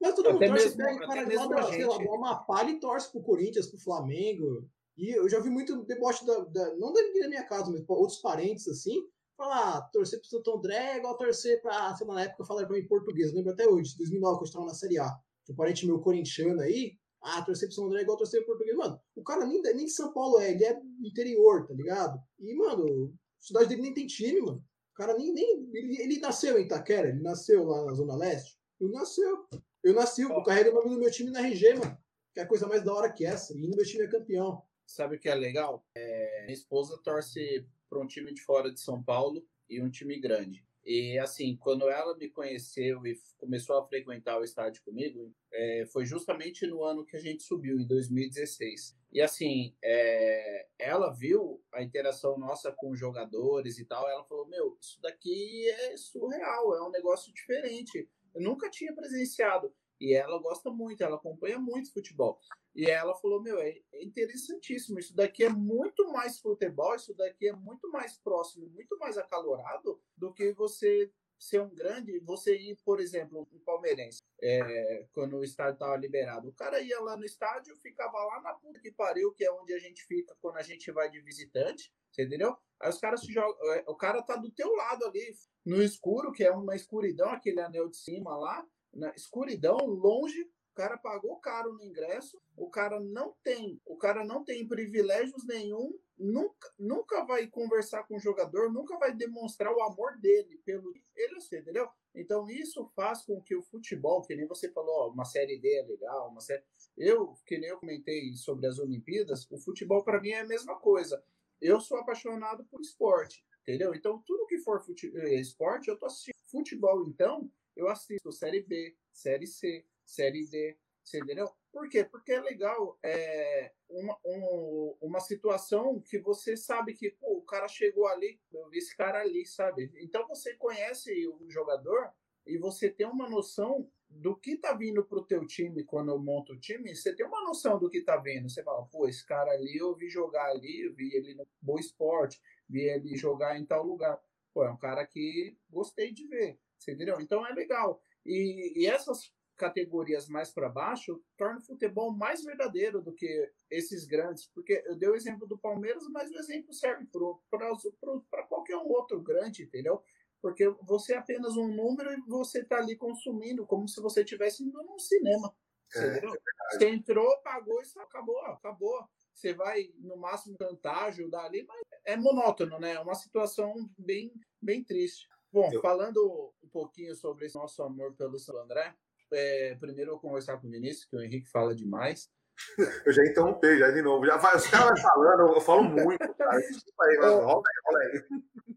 Mas todo mundo torce, mesmo, pega, cara, lá da, sei lá, do Amapá e torce pro Corinthians, pro Flamengo. E eu já vi muito deboche da, da não da minha casa, mas outros parentes, assim, falar, ah, torcer pro Santo André é igual torcer pra, sei lá, na época eu falava pra mim em português, lembro até hoje, 2009, quando eu estava na Série A. Um parente meu corintiano aí, ah, torcer pro Santo André é igual torcer pro português. Mano, o cara nem, nem de São Paulo é, ele é interior, tá ligado? E, mano, a cidade dele nem tem time, mano. O cara nem, nem ele, ele nasceu em Itaquera, ele nasceu lá na Zona Leste. Ele nasceu. Eu nasci, eu carrego o nome do meu time na RG, mano. Que é a coisa mais da hora que essa. E no meu time é campeão. Sabe o que é legal? É, minha esposa torce para um time de fora de São Paulo e um time grande. E assim, quando ela me conheceu e começou a frequentar o estádio comigo, é, foi justamente no ano que a gente subiu, em 2016. E assim, é, ela viu a interação nossa com os jogadores e tal, ela falou: Meu, isso daqui é surreal, é um negócio diferente. Eu nunca tinha presenciado. E ela gosta muito, ela acompanha muito futebol. E ela falou: Meu, é interessantíssimo. Isso daqui é muito mais futebol, isso daqui é muito mais próximo, muito mais acalorado do que você ser um grande, você ir, por exemplo, um palmeirense, é, quando o estádio estava liberado. O cara ia lá no estádio, ficava lá na puta que pariu, que é onde a gente fica quando a gente vai de visitante, entendeu? Aí os caras se jogam, é, o cara tá do teu lado ali, no escuro, que é uma escuridão, aquele anel de cima lá, na escuridão, longe, o cara pagou caro no ingresso, o cara não tem, o cara não tem privilégios nenhum, nunca, nunca vai conversar com o jogador, nunca vai demonstrar o amor dele pelo ele, entendeu? Então isso faz com que o futebol, que nem você falou, uma série D é legal, uma série, eu, que nem eu comentei sobre as Olimpíadas, o futebol para mim é a mesma coisa. Eu sou apaixonado por esporte, entendeu? Então tudo que for. Eh, esporte, eu tô assistindo. Futebol, então, eu assisto Série B, Série C, Série D, você entendeu? Por quê? Porque é legal é, uma, um, uma situação que você sabe que pô, o cara chegou ali, eu vi esse cara ali, sabe? Então você conhece o jogador e você tem uma noção do que tá vindo pro teu time quando eu monto o time, você tem uma noção do que tá vindo. Você fala, pô, esse cara ali eu vi jogar ali, eu vi ele no Boa Esporte, vi ele jogar em tal lugar. Pô, é um cara que gostei de ver. Você entendeu? Então é legal. E, e essas categorias mais para baixo tornam o futebol mais verdadeiro do que esses grandes. Porque eu dei o exemplo do Palmeiras, mas o exemplo serve para qualquer outro grande, entendeu? Porque você é apenas um número e você está ali consumindo como se você estivesse indo num cinema. É, é você entrou, pagou e acabou, acabou. Você vai, no máximo, cantar, ajudar ali, mas é monótono, né? É uma situação bem, bem triste. Bom, eu... falando um pouquinho sobre esse nosso amor pelo São André, é, primeiro eu vou conversar com o Vinícius, que o Henrique fala demais. Eu já interrompi, já de novo. Já vai, os caras falando, eu falo muito, cara. Aí, rola aí, rola aí.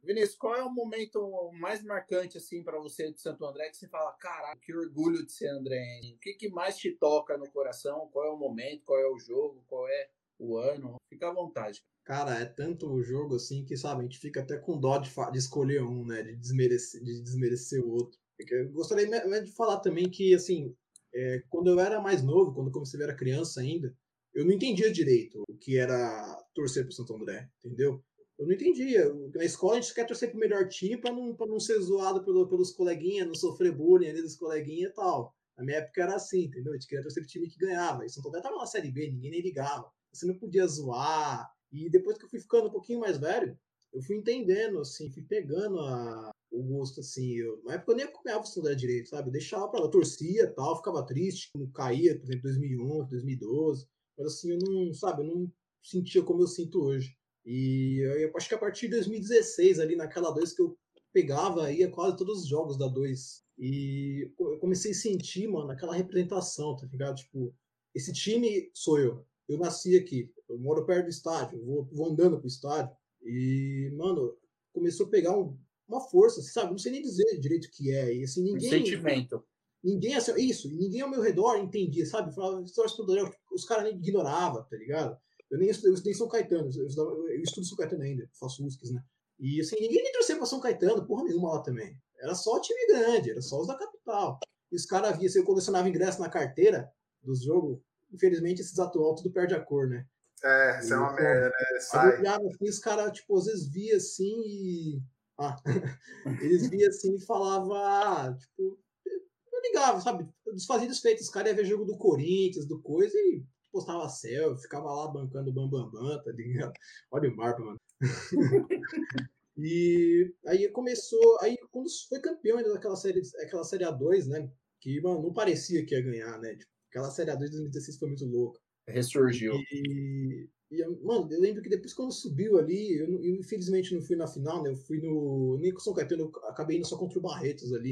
Vinícius, qual é o momento mais marcante assim para você de Santo André que você fala, caraca, que orgulho de ser André? O que, que mais te toca no coração? Qual é o momento? Qual é o jogo? Qual é o ano? Fica à vontade. Cara, é tanto o jogo assim que, sabe, a gente fica até com dó de, de escolher um, né? De desmerecer, de desmerecer o outro. Eu gostaria de falar também que, assim, é, quando eu era mais novo, quando eu comecei a ver criança ainda, eu não entendia direito o que era torcer pro Santo André, entendeu? Eu não entendia. Na escola a gente quer torcer pro melhor time para não, pra não ser zoado pelo, pelos coleguinhas, não sofrer bullying ali dos coleguinhas e tal. Na minha época era assim, entendeu? A gente queria torcer pro time que ganhava. E Santo André tava na Série B, ninguém nem ligava. Você não podia zoar. E depois que eu fui ficando um pouquinho mais velho, eu fui entendendo, assim, fui pegando a, o gosto, assim. Eu, na época eu nem acompanhava Santo direito, sabe? Eu deixava pra lá, torcia tal, ficava triste quando caía, por exemplo, 2011, 2012. Mas assim, eu não, sabe, eu não sentia como eu sinto hoje. E eu acho que a partir de 2016, ali naquela 2, que eu pegava, ia quase todos os jogos da 2. E eu comecei a sentir, mano, aquela representação, tá ligado? Tipo, esse time sou eu. Eu nasci aqui, eu moro perto do estádio, vou, vou andando pro estádio. E, mano, começou a pegar um, uma força, assim, sabe? Não sei nem dizer direito o que é. E, assim, ninguém, um sentimento. Ninguém, assim, isso, ninguém ao meu redor entendia, sabe? Falava, os caras nem ignoravam, tá ligado? Eu nem estudei, eu estudei São Caetano, eu, eu, eu estudo São Caetano ainda, faço USCs, né? E assim, ninguém nem torcia pra São Caetano, porra nenhuma lá também. Era só o time grande, era só os da capital. E os caras via, se eu colecionava ingresso na carteira dos jogos, infelizmente esses atual tudo perde a cor, né? É, isso é uma merda, né? Sai. Olhava, assim, os caras, tipo, às vezes via assim e ah, eles viam assim e falavam, ah, tipo, eu ligava, sabe? Desfazia desfeitos. Os caras iam ver jogo do Corinthians, do coisa, e postava céu, ficava lá bancando o Bambambam, Bam, Bam, tá ligado? Olha o Marpa, mano. e aí começou, aí quando foi campeão ainda daquela série, aquela série A2, né? Que, mano, não parecia que ia ganhar, né? Tipo, aquela série A2 de 2016 foi muito louca. Ressurgiu. E, e, mano, eu lembro que depois quando subiu ali, eu, eu, infelizmente não fui na final, né? Eu fui no. Nem com o São Caetano, eu acabei indo só contra o Barretos ali.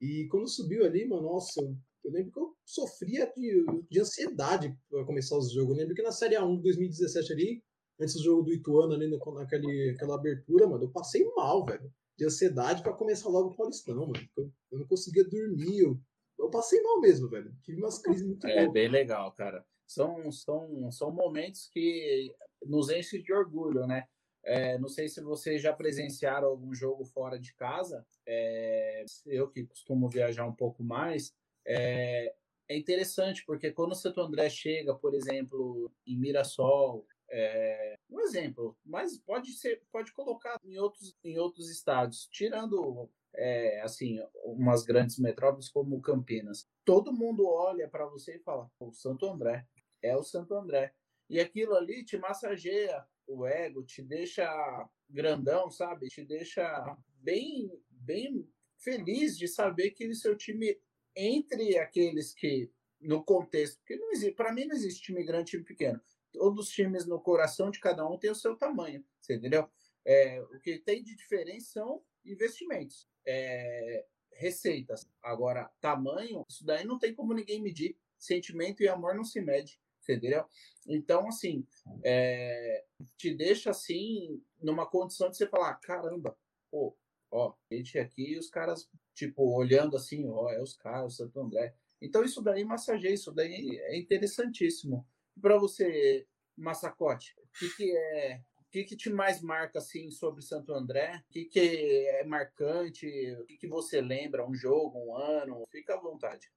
E quando subiu ali, mano, nossa, eu, lembro que eu sofria de, de ansiedade para começar os jogos. Eu lembro que na Série A1 de 2017 ali, antes do jogo do Ituano ali, naquele, naquela abertura, mano, eu passei mal, velho. De ansiedade para começar logo o Paulistão, mano. Eu, eu não conseguia dormir, eu, eu passei mal mesmo, velho. Tive umas crises muito É bem legal, cara são, são, são momentos que nos enchem de orgulho, né? É, não sei se vocês já presenciaram algum jogo fora de casa. É, eu que costumo viajar um pouco mais, é, é, interessante porque quando o Santo André chega, por exemplo, em Mirassol, é, um exemplo, mas pode ser, pode colocar em outros, em outros estádios, tirando é, assim, umas grandes metrópoles como Campinas. Todo mundo olha para você e fala: o Santo André é o Santo André. E aquilo ali te massageia o ego, te deixa grandão, sabe? Te deixa bem, bem feliz de saber que o seu time entre aqueles que, no contexto, porque não existe, para mim não existe time grande time pequeno. Todos os times no coração de cada um tem o seu tamanho, você entendeu? É, o que tem de diferença são investimentos, é, receitas. Agora, tamanho, isso daí não tem como ninguém medir. Sentimento e amor não se mede, entendeu? Então, assim, é, te deixa assim, numa condição de você falar: caramba, pô, ó, gente aqui, os caras, tipo, olhando assim, ó, é os caras, Santo André. Então, isso daí massageia, isso daí é interessantíssimo. Para você, Massacote, o que, que é o que, que te mais marca assim sobre Santo André? O que, que é marcante? O que, que você lembra? Um jogo, um ano? Fica à vontade.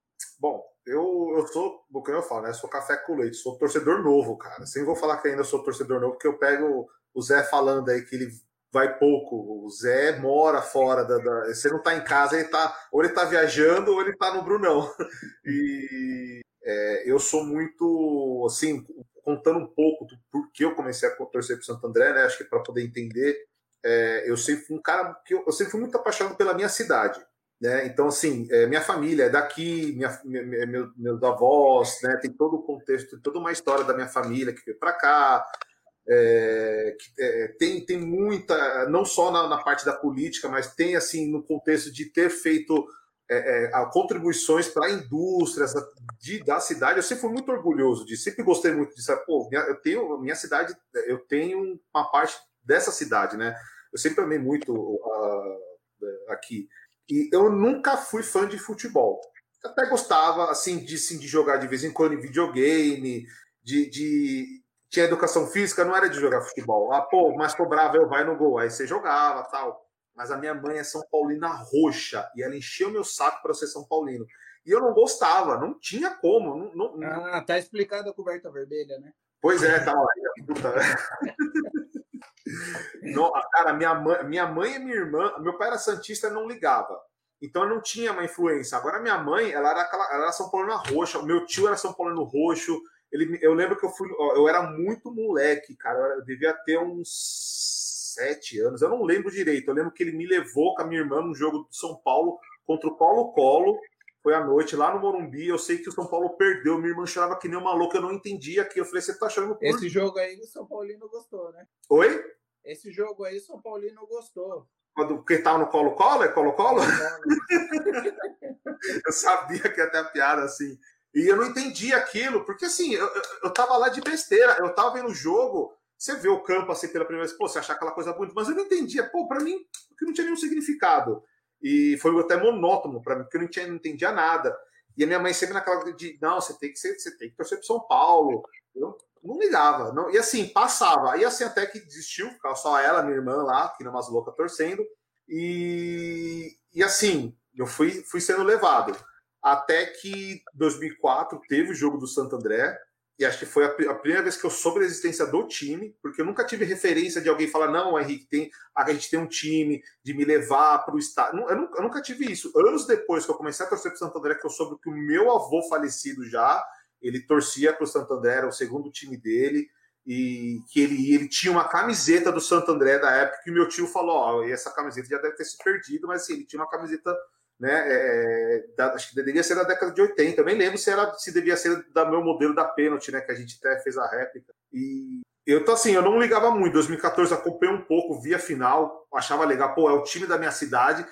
Bom, eu, eu sou, o que eu falo, né? Sou café com leite, sou torcedor novo, cara. Sem vou falar que ainda sou torcedor novo, porque eu pego o Zé falando aí que ele vai pouco. O Zé mora fora da. da você não tá em casa, ele tá. Ou ele tá viajando, ou ele tá no Brunão. E é, eu sou muito assim, contando um pouco do porquê eu comecei a torcer para Santo André, né? Acho que para poder entender, é, eu sempre fui um cara que eu, eu, sempre fui muito apaixonado pela minha cidade, né? Então assim, é, minha família é daqui, minha, minha, meu, meus avós, né? Tem todo o contexto, toda uma história da minha família que veio para cá. É, é, tem, tem muita, não só na, na parte da política, mas tem assim no contexto de ter feito é, é, contribuições para indústrias de, da cidade. Eu sempre fui muito orgulhoso disso, sempre gostei muito disso. Pô, minha, eu tenho minha cidade, eu tenho uma parte dessa cidade, né? Eu sempre amei muito uh, aqui. E eu nunca fui fã de futebol. Até gostava, assim, de, de jogar de vez em quando em videogame, de, de... Tinha educação física, não era de jogar futebol. Ah, pô, mas cobrava, eu vai no gol. Aí você jogava, tal mas a minha mãe é São Paulina roxa e ela encheu meu saco para ser São Paulino. E eu não gostava, não tinha como. Não, não, ah, tá explicado a coberta vermelha, né? Pois é, tá lá. Puta. não, cara, minha mãe, minha mãe e minha irmã, meu pai era santista não ligava. Então não tinha uma influência. Agora minha mãe, ela era, aquela, ela era São Paulina roxa, meu tio era São Paulino roxo. Ele, eu lembro que eu fui, eu era muito moleque, cara. Eu devia ter uns sete anos, eu não lembro direito. Eu lembro que ele me levou com a minha irmã num jogo de São Paulo contra o Colo-Colo. Foi à noite lá no Morumbi. Eu sei que o São Paulo perdeu. Minha irmã chorava que nem uma louca. Eu não entendia aqui. Eu falei, você tá achando por... Esse jogo aí o São Paulino gostou, né? Oi? Esse jogo aí o São Paulino gostou. Quando, porque tava no Colo-Colo? É Colo-Colo? eu sabia que ia ter a piada assim. E eu não entendi aquilo, porque assim, eu, eu, eu tava lá de besteira. Eu tava vendo o jogo você vê o campo assim pela primeira vez, pô, você achar aquela coisa bonita, mas eu não entendia, pô, para mim, porque não tinha nenhum significado. E foi até monótono para mim, porque eu não, tinha, não entendia nada. E a minha mãe sempre naquela de, não, você tem que ser, você tem que torcer para São Paulo. Eu não ligava. Não, e assim, passava. E assim, até que desistiu, ficava só ela, minha irmã lá, que não mais louca, torcendo. E, e assim, eu fui, fui sendo levado. Até que 2004 teve o jogo do Santo André, acho que foi a, a, primeira vez que eu soube a existência do time, porque eu nunca tive referência de alguém falar, não, Henrique, tem, a gente tem um time, de me levar para o estado. Eu, eu, nunca tive isso. Anos depois que eu comecei a torcer para o Santo André, que eu soube que o meu avô falecido já, ele torcia para o Santo André, era o segundo time dele, e que ele, ele tinha uma camiseta do Santo André da época que meu tio falou, ó, oh, essa camiseta já deve ter se perdido, mas assim, ele tinha uma camiseta né? É, é, da, acho que deveria ser da década de 80. Eu nem lembro se era se devia ser da meu modelo da pênalti, né? Que a gente até fez a réplica. E eu tô assim, eu não ligava muito. 2014 acompanhei um pouco, via final, achava legal, pô, é o time da minha cidade.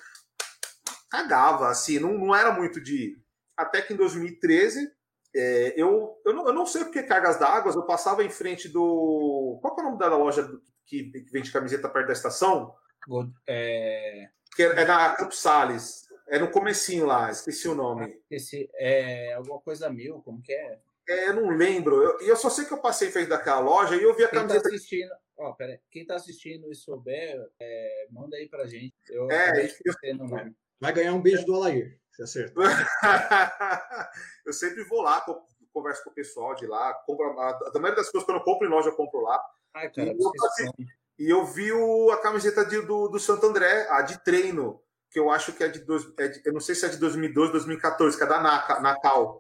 Cagava, assim, não, não era muito de. Até que em 2013 é, eu, eu, não, eu não sei porque cargas d'água, eu passava em frente do. Qual é o nome da loja que, que vende camiseta perto da estação? É... Que é, é na Campos Salles. É no comecinho lá, esqueci o nome. Esse é alguma coisa mil, como que é? É, eu não lembro. E eu, eu, só sei que eu passei em frente daquela loja e eu vi a Quem tá camiseta. Tá assistindo, ó, pera, quem tá assistindo e souber, é, manda aí pra gente. Eu, é, eu. Vai ganhar um beijo do Alair, se acerta. eu sempre vou lá, converso com o pessoal de lá. Compro, a, a maioria das coisas que eu não compro em loja, eu compro lá. Ai, cara, e, eu, passei, e eu vi o, a camiseta de, do, do Santo André, a de treino que eu acho que é de, dois, é de, eu não sei se é de 2012, 2014, que é da Nacal.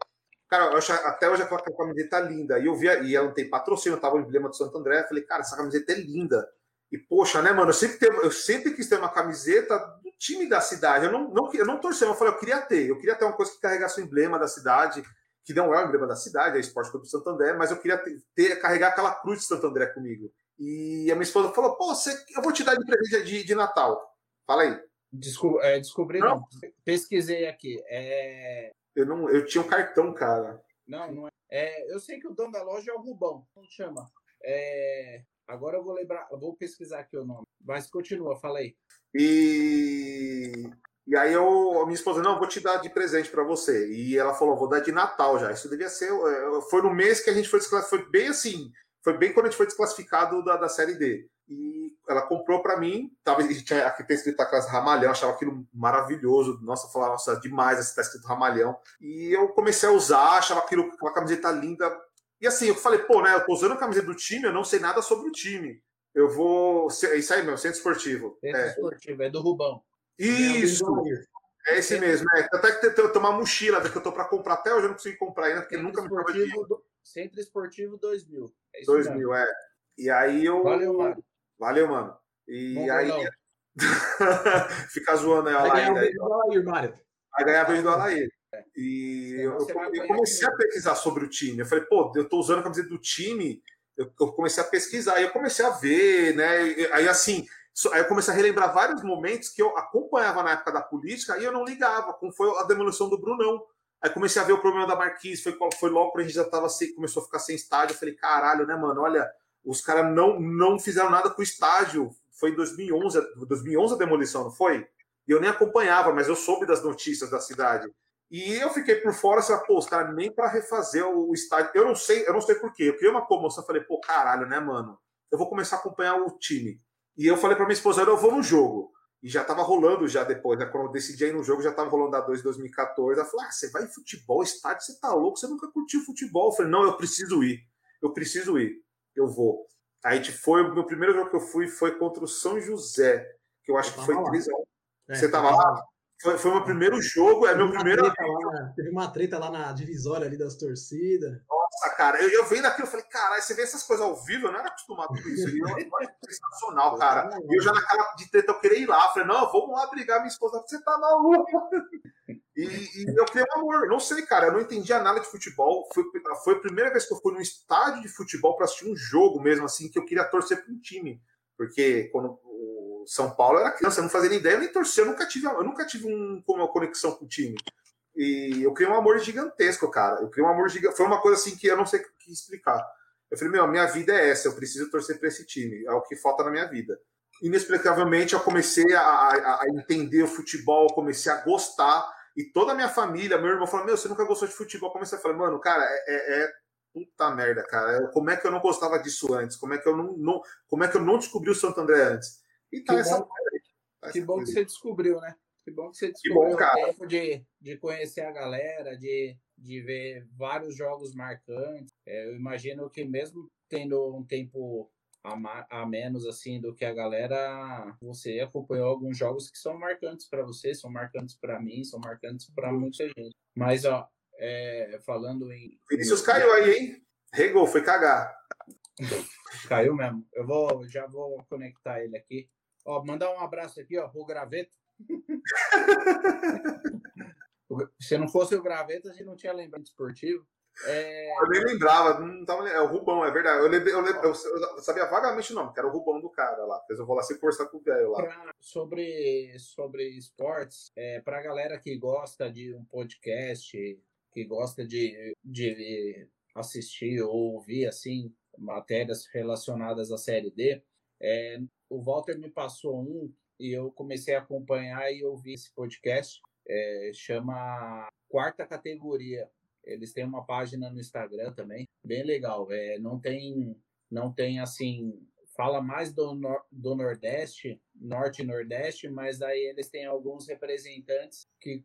Cara, eu acho, até hoje aquela camiseta linda. E eu vi, e ela não tem patrocínio, tava o emblema do Santo André. Eu falei, cara, essa camiseta é linda. E poxa, né, mano? Eu sempre, teve, eu sempre quis ter uma camiseta do time da cidade. Eu não, não, eu não torci, eu falei, eu queria ter. Eu queria ter uma coisa que carregasse o emblema da cidade, que não é o emblema da cidade, é Esporte Clube Santo André, mas eu queria ter, ter, carregar aquela cruz de Santo André comigo. E a minha esposa falou, pô, você, eu vou te dar de presente de, de Natal. Fala aí. Descob é, descobri, não. não. Pesquisei aqui. É... Eu, não, eu tinha um cartão, cara. Não, não é. é. Eu sei que o dono da loja é o Rubão. Como chama? É... Agora eu vou lembrar, eu vou pesquisar aqui o nome. Mas continua, fala aí. E, e aí eu, a minha esposa, não, vou te dar de presente para você. E ela falou, vou dar de Natal já. Isso devia ser. É, foi no mês que a gente foi desclassificado. Foi bem assim. Foi bem quando a gente foi desclassificado da, da série D. E ela comprou para mim. Tava, tinha aqui tem escrito aquelas ramalhão, achava aquilo maravilhoso. Nossa, falava, nossa, demais, esse tá escrito ramalhão. E eu comecei a usar, achava aquilo uma camiseta linda e assim, eu falei, pô, né? Eu tô usando a camisa do time, eu não sei nada sobre o time. Eu vou. É isso aí, meu, centro esportivo. Centro é. esportivo, é do Rubão. Isso! É esse mesmo, é. Até que tem uma mochila que eu tô para comprar até hoje, eu não consegui comprar ainda, porque Centro nunca me do... Centro Esportivo 2000. É 2000, mesmo. é. E aí eu. Valeu, mano. Valeu, mano. E Bom, aí. Fica zoando aí, Vai ganhar beijo do Alair, Mário. Vai ganhar beijo do Alair. E eu, eu, comecei a pesquisar sobre o time. Eu falei, pô, eu tô usando a camiseta do time. Eu, eu comecei a pesquisar, aí eu comecei a ver, né? Aí assim, aí eu comecei a relembrar vários momentos que eu acompanhava na época da política e eu não ligava, como foi a demolição do Brunão. Aí comecei a ver o problema da Marquise, foi, foi logo quando a gente já tava sem, começou a ficar sem estádio. Eu falei, caralho, né, mano? Olha, os caras não, não fizeram nada com o estádio. Foi em 2011, 2011 a demolição, não foi? E eu nem acompanhava, mas eu soube das notícias da cidade. E eu fiquei por fora, assim, pô, os caras nem para refazer o estádio. Eu não sei, eu não sei porquê. Eu criei uma comoção, falei, pô, caralho, né, mano? Eu vou começar a acompanhar o time. E eu falei para minha esposa, eu vou no jogo. E já tava rolando já depois, né? Quando eu decidi ir no jogo, já tava rolando a 2 2014. Ela falou: Ah, você vai em futebol, estádio, você tá louco, você nunca curtiu futebol. Eu falei, não, eu preciso ir. Eu preciso ir. Eu vou. A gente foi, o meu primeiro jogo que eu fui foi contra o São José, que eu acho eu que foi 3 é, Você tava lá? Foi, foi o meu primeiro jogo, é meu primeiro. Lá, teve uma treta lá na divisória ali das torcidas. Nossa, cara, eu, eu vendo aquilo, eu falei, caralho, você vê essas coisas ao vivo, eu não era acostumado com isso. Eu, é sensacional, cara. E eu já naquela de treta eu queria ir lá. Eu falei, não, vamos lá brigar, minha esposa, você tá maluco. E, e eu criei um amor. Não sei, cara, eu não entendia nada de futebol. Foi, foi a primeira vez que eu fui num estádio de futebol para assistir um jogo mesmo, assim, que eu queria torcer para um time. Porque quando são Paulo era criança, eu não fazia nem ideia, nem torcer, eu nunca tive, eu nunca tive um, uma conexão com o time. E eu criei um amor gigantesco, cara. Eu criei um amor gigantesco. Foi uma coisa assim que eu não sei o que explicar. Eu falei, meu, minha vida é essa, eu preciso torcer para esse time, é o que falta na minha vida. Inexplicavelmente, eu comecei a, a, a entender o futebol, eu comecei a gostar, e toda a minha família, meu irmão falou, meu, você nunca gostou de futebol? Eu comecei a falar, mano, cara, é, é, é puta merda, cara. Como é que eu não gostava disso antes? Como é que eu não, não como é que eu não descobri o Santo André antes? E tá que essa bom, que bom que você descobriu, né? Que bom que você descobriu que bom, cara. o tempo de, de conhecer a galera, de, de ver vários jogos marcantes. É, eu imagino que mesmo tendo um tempo a, a, menos assim do que a galera, você acompanhou alguns jogos que são marcantes para você, são marcantes para mim, são marcantes para muita gente. Mas ó, é, falando em Vinícius caiu aí, hein? Regou, foi cagar. Caiu mesmo. Eu vou já vou conectar ele aqui. Ó, mandar um abraço aqui, ó, pro Graveto. Se não fosse o Graveto, a gente não tinha lembrado esportivo. É... Eu nem lembrava, não tava, é o Rubão, é verdade. Eu, lembrei, eu, lembrei, eu, sabia vagamente o nome, que era o Rubão do cara lá. Depois eu vou lá se conversar com o velho lá. Pra, sobre, sobre esportes, é, pra galera que gosta de um podcast, que gosta de, de assistir ou ouvir assim matérias relacionadas à série D, é, o Walter me passou um e eu comecei a acompanhar e ouvir esse podcast. É, chama Quarta Categoria. Eles têm uma página no Instagram também, bem legal. É, não tem, não tem assim, fala mais do, nor do Nordeste, Norte e Nordeste, mas aí eles têm alguns representantes que,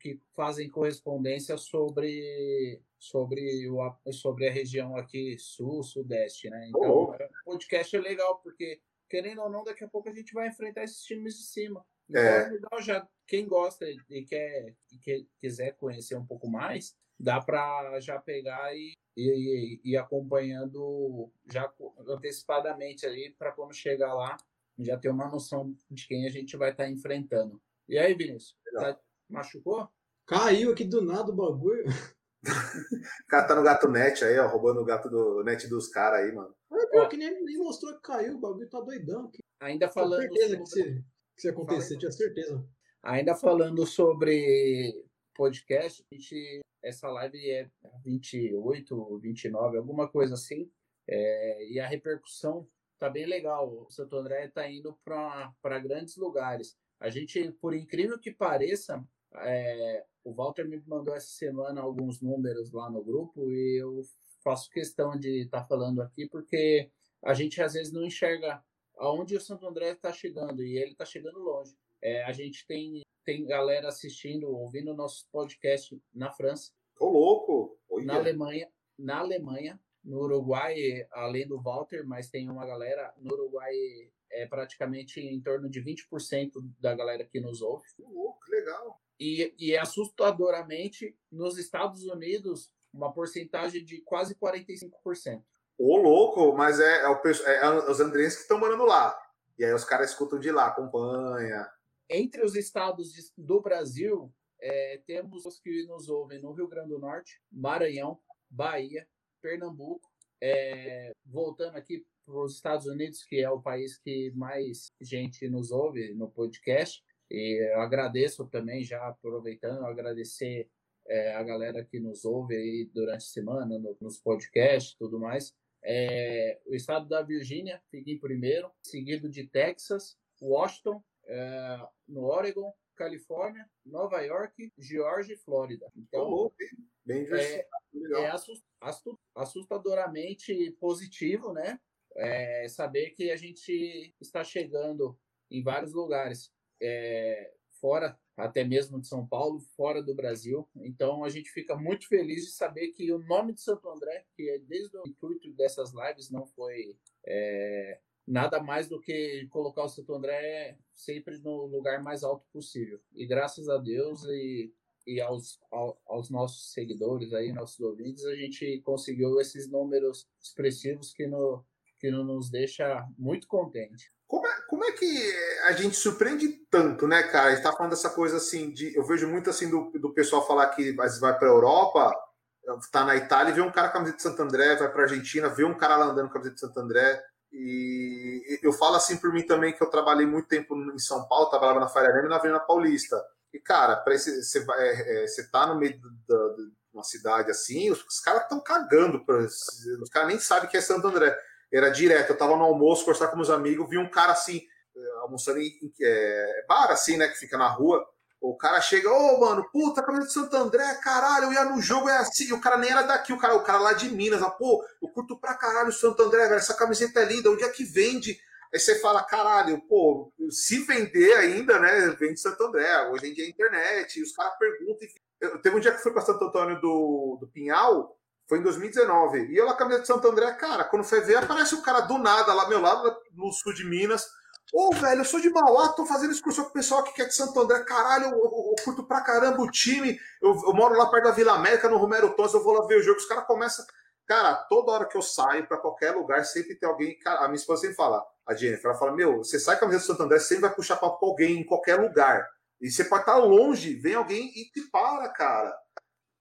que fazem correspondência sobre sobre, o, sobre a região aqui sul, sudeste, né? Então, o podcast é legal porque querendo ou não, daqui a pouco a gente vai enfrentar esses times de cima. Então é, é legal já. Quem gosta e quer e quer, quiser conhecer um pouco mais, dá para já pegar e, e, e, acompanhando já antecipadamente ali para quando chegar lá já ter uma noção de quem a gente vai estar tá enfrentando. E aí, Vinícius? Tá, machucou? Caiu aqui do nada o bagulho. o cara tá no gato net aí, ó, roubando o gato do net dos caras aí, mano. É pior que nem, nem mostrou que caiu, o bagulho tá doidão. Aqui. Ainda falando. Tinha certeza sobre... que, se, ia acontecer, tinha certeza. Ainda falando sobre podcast, a gente, essa live é 28, 29, alguma coisa assim. É, e a repercussão tá bem legal. O Santo André tá indo para grandes lugares. A gente, por incrível que pareça, é, o Walter me mandou essa semana alguns números lá no grupo e eu faço questão de estar tá falando aqui porque a gente às vezes não enxerga aonde o Santo André está chegando e ele está chegando longe. É, a gente tem, tem galera assistindo, ouvindo nossos podcast na França. Ô, louco! Na Alemanha, na Alemanha, no Uruguai, além do Walter, mas tem uma galera. No Uruguai é praticamente em torno de 20% da galera que nos ouve. Oh, que legal. E, e assustadoramente, nos Estados Unidos, uma porcentagem de quase 45%. Ô, louco, mas é, é, o, é os andrenses que estão morando lá. E aí os caras escutam de lá, acompanha. Entre os estados de, do Brasil, é, temos os que nos ouvem no Rio Grande do Norte, Maranhão, Bahia, Pernambuco. É, voltando aqui para os Estados Unidos, que é o país que mais gente nos ouve no podcast. E eu agradeço também, já aproveitando, agradecer é, a galera que nos ouve aí durante a semana, no, nos podcasts e tudo mais. É, o estado da Virgínia fica em primeiro, seguido de Texas, Washington, é, no Oregon, Califórnia, Nova York, Geórgia e Flórida. Então, oh, bem é, é assustadoramente positivo, né? é, saber que a gente está chegando em vários lugares, é, fora até mesmo de São Paulo, fora do Brasil. Então a gente fica muito feliz de saber que o nome de Santo André, que é desde o intuito dessas lives, não foi é, nada mais do que colocar o Santo André sempre no lugar mais alto possível. E graças a Deus e, e aos, aos nossos seguidores aí, nossos ouvintes, a gente conseguiu esses números expressivos que no, que nos deixa muito contente. Como é, como é que a gente surpreende tanto, né, cara? A gente tá falando dessa coisa assim de. Eu vejo muito assim do, do pessoal falar que vai para a Europa, tá na Itália vê um cara com a camiseta de Santo André, vai para Argentina, vê um cara lá andando com a camiseta de Santo André. E eu falo assim por mim também que eu trabalhei muito tempo em São Paulo, trabalhava na Faria Leme e na Avenida Paulista. E, cara, para você é, é, tá no meio de uma cidade assim, os, os caras estão cagando. Pra, os caras nem sabem que é Santo André era direto. Eu tava no almoço, conversar com meus amigos, vi um cara assim, eh, almoçando em é, bar, assim, né, que fica na rua. O cara chega, ô, oh, mano, puta, camisa de Santo André, caralho, eu ia no jogo, é assim. o cara nem era daqui, o cara, o cara lá de Minas, ah, pô, eu curto pra caralho o Santo André, velho, essa camiseta é linda, onde é que vende? Aí você fala, caralho, pô, se vender ainda, né, vende Santo André, hoje em dia é internet, e os caras perguntam. Eu, teve um dia que fui pra Santo Antônio do, do Pinhal, foi em 2019. E eu lá camisa de Santo André, cara, quando foi ver, aparece um cara do nada lá meu lado, no sul de Minas. Ô, oh, velho, eu sou de Mauá, tô fazendo excursão com o pessoal que quer de Santo André. Caralho, eu, eu, eu curto pra caramba o time. Eu, eu, moro lá perto da Vila América, no Romero Tons, eu vou lá ver o jogo. Os caras começam. Cara, toda hora que eu saio para qualquer lugar, sempre tem alguém. A minha esposa sempre fala, a Jennifer, ela fala: Meu, você sai com a camisa de Santo André, sempre vai puxar papo com alguém em qualquer lugar. E você pode estar longe, vem alguém e te para, cara.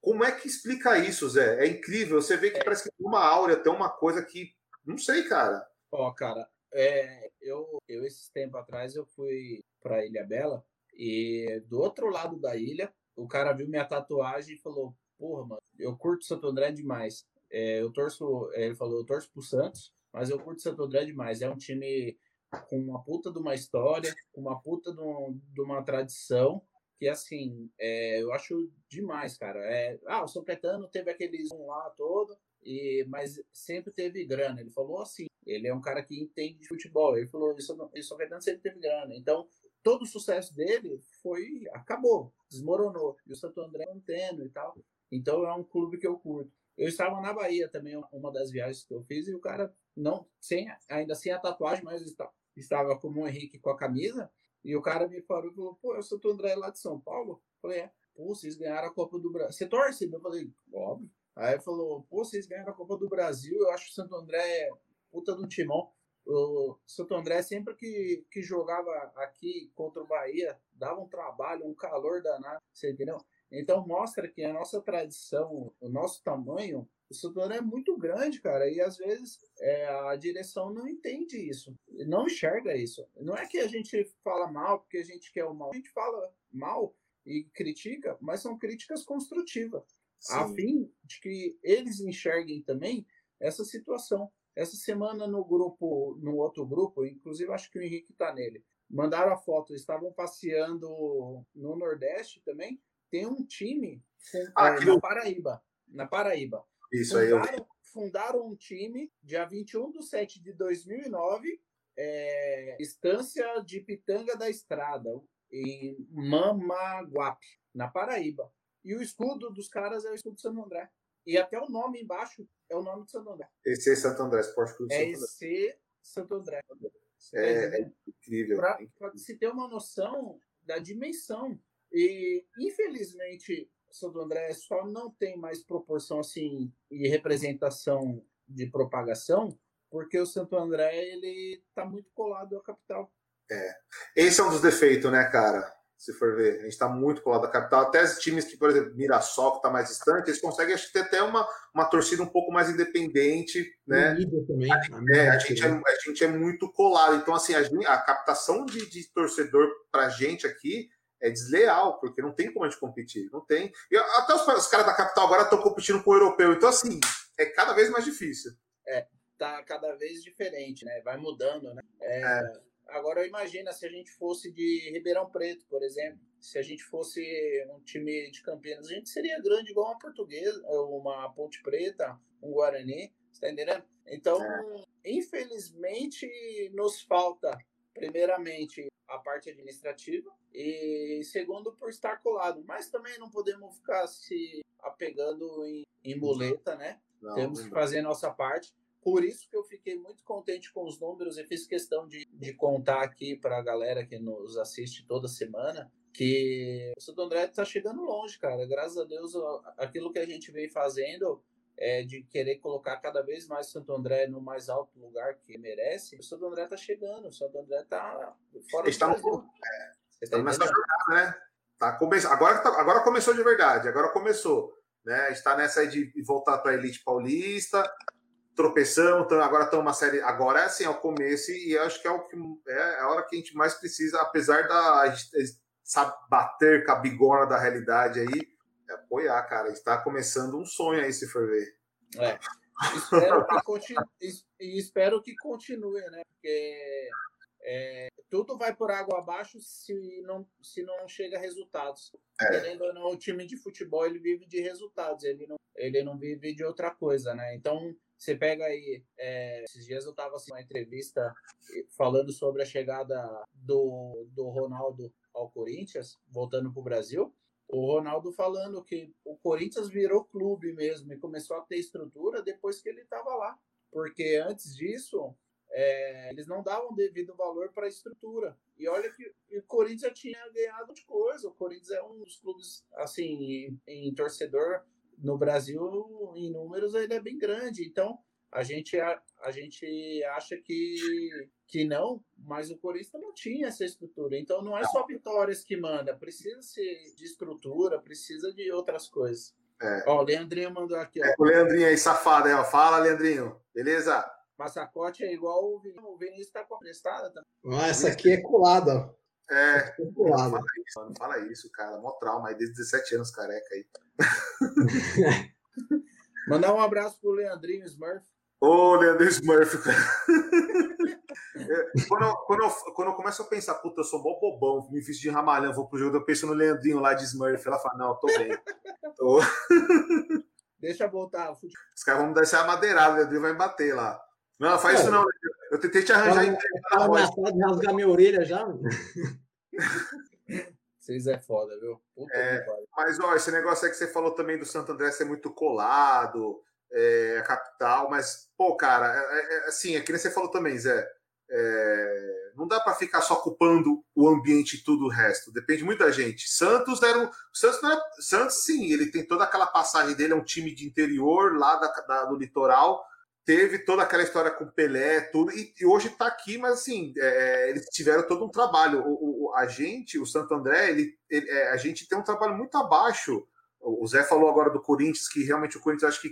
Como é que explica isso, Zé? É incrível. Você vê que é. parece que tem uma áurea, tem uma coisa que. Não sei, cara. Ó, oh, cara, é, eu, eu, esses tempos atrás, eu fui pra Ilha Bela e do outro lado da ilha, o cara viu minha tatuagem e falou: Porra, mano, eu curto Santo André demais. É, eu torço, é, ele falou: Eu torço pro Santos, mas eu curto Santo André demais. É um time com uma puta de uma história, com uma puta de, um, de uma tradição que assim, é, eu acho demais, cara. É, ah, o São Caetano teve aquele zoom lá todo, e, mas sempre teve grana. Ele falou assim, ele é um cara que entende de futebol. Ele falou, isso, o São Caetano sempre teve grana. Então, todo o sucesso dele foi, acabou, desmoronou. E o Santo André mantendo e tal. Então, é um clube que eu curto. Eu estava na Bahia também, uma das viagens que eu fiz, e o cara, não, sem, ainda sem a tatuagem, mas estava como o Henrique com a camisa, e o cara me parou e falou, pô, eu sou o André lá de São Paulo. Eu falei, é, pô, vocês ganharam a Copa do Brasil. Você torce? Eu falei, óbvio. Aí falou, pô, vocês ganharam a Copa do Brasil, eu acho o Santo André puta do timão. O Santo André, sempre que, que jogava aqui contra o Bahia, dava um trabalho, um calor danado, você entendeu? Então mostra que a nossa tradição, o nosso tamanho, o Santo André é muito grande, cara, e às vezes é, a direção não entende isso, não enxerga isso. Não é que a gente fala mal porque a gente quer o mal, a gente fala mal e critica, mas são críticas construtivas, Sim. a fim de que eles enxerguem também essa situação. Essa semana no grupo, no outro grupo, inclusive acho que o Henrique está nele, mandaram a foto, estavam passeando no Nordeste também. Tem um time ah, é, na Paraíba. Na Paraíba. Isso fundaram, aí. Eu... Fundaram um time dia 21 de 7 de 2009, é, Estância de Pitanga da Estrada, em Mamaguape, na Paraíba. E o escudo dos caras é o escudo de Santo André. E até o nome embaixo é o nome de Santo André. EC Santo André, Esporte Clube é Santo André. EC Santo André. É, é incrível. Para se ter uma noção da dimensão. E, infelizmente, Santo André só não tem mais proporção assim e representação de propagação, porque o Santo André ele está muito colado à capital. É. Esse é um dos defeitos, né, cara? Se for ver. A gente está muito colado da capital. Até os times que, por exemplo, Mirassol, que está mais distante, eles conseguem acho, ter até uma, uma torcida um pouco mais independente. Né? Também, a, é, a, gente é, a gente é muito colado. Então, assim, a, a captação de, de torcedor para a gente aqui é desleal, porque não tem como a gente competir. Não tem. E até os, os caras da capital agora estão competindo com o europeu. Então, assim, é cada vez mais difícil. É, tá cada vez diferente, né? Vai mudando, né? É, é Agora imagina se a gente fosse de Ribeirão Preto, por exemplo, se a gente fosse um time de Campinas, a gente seria grande igual uma portuguesa, uma Ponte Preta, um Guarani, está entendendo? Então, é. infelizmente, nos falta, primeiramente, a parte administrativa e segundo por estar colado, mas também não podemos ficar se apegando em, em muleta, né? Não, Temos que fazer nossa parte. Por isso que eu fiquei muito contente com os números e fiz questão de, de contar aqui para a galera que nos assiste toda semana que o Santo André está chegando longe, cara. Graças a Deus, aquilo que a gente vem fazendo é de querer colocar cada vez mais o Santo André no mais alto lugar que merece. O Santo André está chegando, o Santo André está fora está do Brasil. É, está nessa jornada, né? Tá come... agora, tá... agora começou de verdade, agora começou. Né? Está nessa aí de voltar para a elite paulista, tropeção, então agora estão uma série. Agora é assim, é o começo, e acho que é o que é a hora que a gente mais precisa, apesar da a gente sabe bater com a bigorna da realidade aí, é apoiar, cara. Está começando um sonho aí, se for ver. É. Espero que continue, e espero que continue, né? Porque é, tudo vai por água abaixo se não, se não chega a resultados. É. Querendo ou não, o time de futebol ele vive de resultados, ele não, ele não vive de outra coisa, né? Então, você pega aí, é, esses dias eu estava assim, uma entrevista falando sobre a chegada do, do Ronaldo ao Corinthians, voltando para o Brasil. O Ronaldo falando que o Corinthians virou clube mesmo e começou a ter estrutura depois que ele estava lá. Porque antes disso, é, eles não davam devido valor para a estrutura. E olha que o Corinthians já tinha ganhado de coisa. O Corinthians é um dos clubes, assim, em, em torcedor no Brasil, em números, ele é bem grande. Então, a gente, a, a gente acha que, que não, mas o Corinthians não tinha essa estrutura. Então, não é só vitórias que manda, precisa ser de estrutura, precisa de outras coisas. É. Ó, o Leandrinho mandou aqui. Ó. É, o Leandrinho aí, safado, aí, ó. Fala, Leandrinho. Beleza? Passacote é igual o Vinícius. O Vinícius tá com a prestada. Tá? Ah, essa aqui é colada, ó. É, é não fala, isso, não fala isso, cara. Mó trauma aí, desde 17 anos, careca aí. Mandar um abraço pro Leandrinho Smurf. Ô, Leandrinho Smurf, quando, eu, quando, eu, quando eu começo a pensar, puta, eu sou mó bobão, me fiz de ramalhão, vou pro jogo, eu penso no Leandrinho lá de Smurf. Ela fala, não, eu tô bem. Tô... Deixa eu voltar. Os caras vão me dar esse amadeirado, o Leandrinho vai me bater lá. Não, faz é. isso não. Eu tentei te arranjar. Tá ameaçado de rasgar minha orelha já. Vocês é foda, viu? Puta é, mas, ó, esse negócio aí que você falou também do Santo André ser muito colado, é, a capital, mas, pô, cara, é, é, é assim, é que nem você falou também, Zé. É, não dá para ficar só culpando o ambiente e tudo o resto. Depende muito da gente. Santos era um, Santos, não era, Santos sim, ele tem toda aquela passagem dele, é um time de interior lá da, da, do litoral, teve toda aquela história com Pelé, tudo, e, e hoje está aqui, mas assim, é, eles tiveram todo um trabalho. O, o, a gente, o Santo André, ele, ele é, a gente tem um trabalho muito abaixo. O Zé falou agora do Corinthians, que realmente o Corinthians, acho que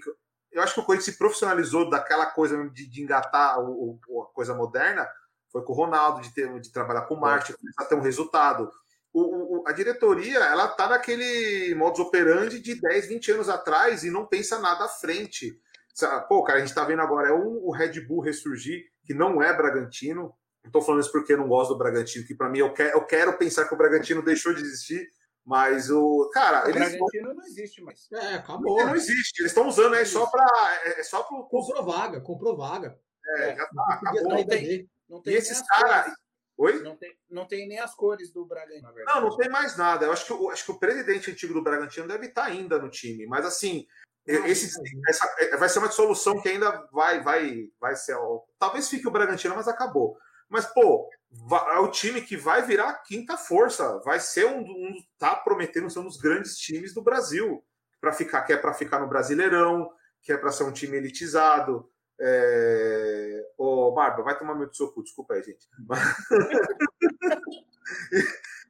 eu acho que o Corinthians se profissionalizou daquela coisa de, de engatar o, o, a coisa moderna, foi com o Ronaldo, de, ter, de trabalhar com o Marte, começar a ter um resultado. O, o, a diretoria, ela tá naquele modus operandi de 10, 20 anos atrás e não pensa nada à frente. Pô, cara, a gente tá vendo agora é um, o Red Bull ressurgir, que não é Bragantino. Não tô falando isso porque eu não gosto do Bragantino, que para mim eu, quer, eu quero pensar que o Bragantino deixou de existir, mas o. Cara, o eles. Bragantino não existe mais. É, acabou. Não existe. Eles estão usando é só para. É, é só pro. Comprou vaga, comprou vaga. É, já tá, acabou. Não tem, não tem e esses caras. Oi? Não tem, não tem nem as cores do Bragantino. Não, não tem mais nada. Eu acho que, eu acho que o presidente antigo do Bragantino deve estar ainda no time. Mas assim, esse, essa, é, vai ser uma solução que ainda vai, vai, vai ser. Talvez fique o Bragantino, mas acabou. Mas, pô, é o time que vai virar a quinta força. Vai ser um, um tá prometendo ser um dos grandes times do Brasil. para ficar, que é para ficar no Brasileirão, que é para ser um time elitizado. É... Ô, Barba, vai tomar meu seu cu, desculpa aí, gente.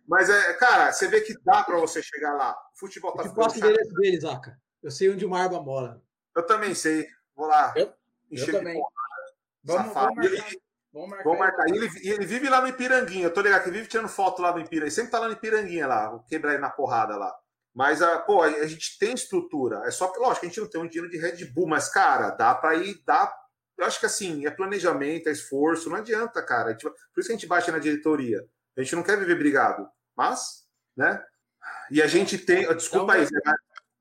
Mas, é, cara, você vê que dá para você chegar lá. O futebol tá ficando. Qual o endereço dele, Zaca? Eu sei onde o Marba mora. Eu também sei. Vou lá. Eu, eu também. Vamos, vamos, marcar. Vamos marcar. Vamos marcar. E ele, ele, vive lá no Ipiranguinha. Eu tô ligado que ele vive tirando foto lá no Ipiranguinha. Ele sempre tá lá no Ipiranguinha lá. Vou quebrar ele na porrada lá. Mas, a, pô, a, gente tem estrutura. É só que, lógico, a gente não tem um dinheiro de Red Bull, mas, cara, dá para ir, dá. Eu acho que assim, é planejamento, é esforço, não adianta, cara. Gente, por isso que a gente baixa na diretoria. A gente não quer viver brigado, mas, né? E a gente tem. Desculpa aí,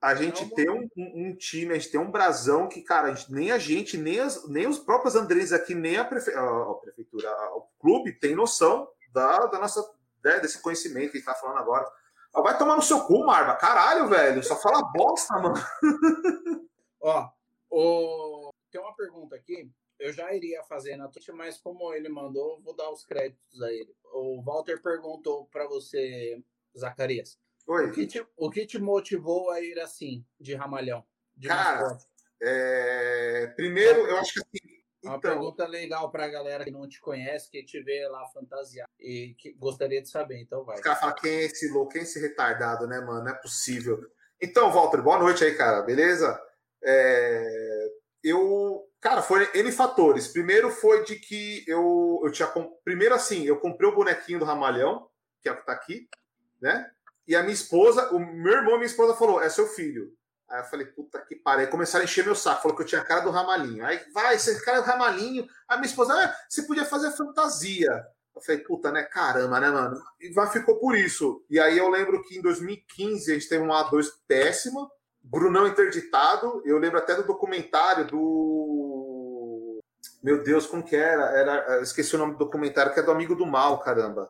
a gente tem um, um, time, a gente tem um brasão que, cara, a gente, nem a gente, nem, as, nem os próprios Andrés aqui, nem a, prefe... a, prefeitura, o clube tem noção da, da nossa, né, desse conhecimento que a gente tá falando agora. Vai tomar no seu cu, Marba. Caralho, velho. Só fala bosta, mano. Ó, o... tem uma pergunta aqui. Eu já iria fazer na Twitch, mas como ele mandou, vou dar os créditos a ele. O Walter perguntou para você, Zacarias. Oi. O que, te, o que te motivou a ir assim, de ramalhão? De Cara, é... primeiro, eu acho que assim, uma então, pergunta legal para a galera que não te conhece, que te vê lá fantasiar e que gostaria de saber. Então vai. Os caras falam quem é esse louco, quem é esse retardado, né, mano? Não é possível. Então, Walter, boa noite aí, cara. Beleza? É... Eu, cara, foi N fatores. Primeiro foi de que eu, eu tinha. Primeiro, assim, eu comprei o bonequinho do Ramalhão, que é o que tá aqui, né? E a minha esposa, o meu irmão e minha esposa falou: é seu filho. Aí eu falei, puta que pariu. Aí começaram a encher meu saco, falou que eu tinha cara do Ramalinho. Aí, vai, você cara do Ramalinho. Aí minha esposa, ah, você podia fazer fantasia. Eu falei, puta, né? Caramba, né, mano? E vai, ficou por isso. E aí eu lembro que em 2015 a gente teve uma A2 péssima, Brunão interditado. Eu lembro até do documentário do. Meu Deus, como que era? era esqueci o nome do documentário, que é do Amigo do Mal, caramba.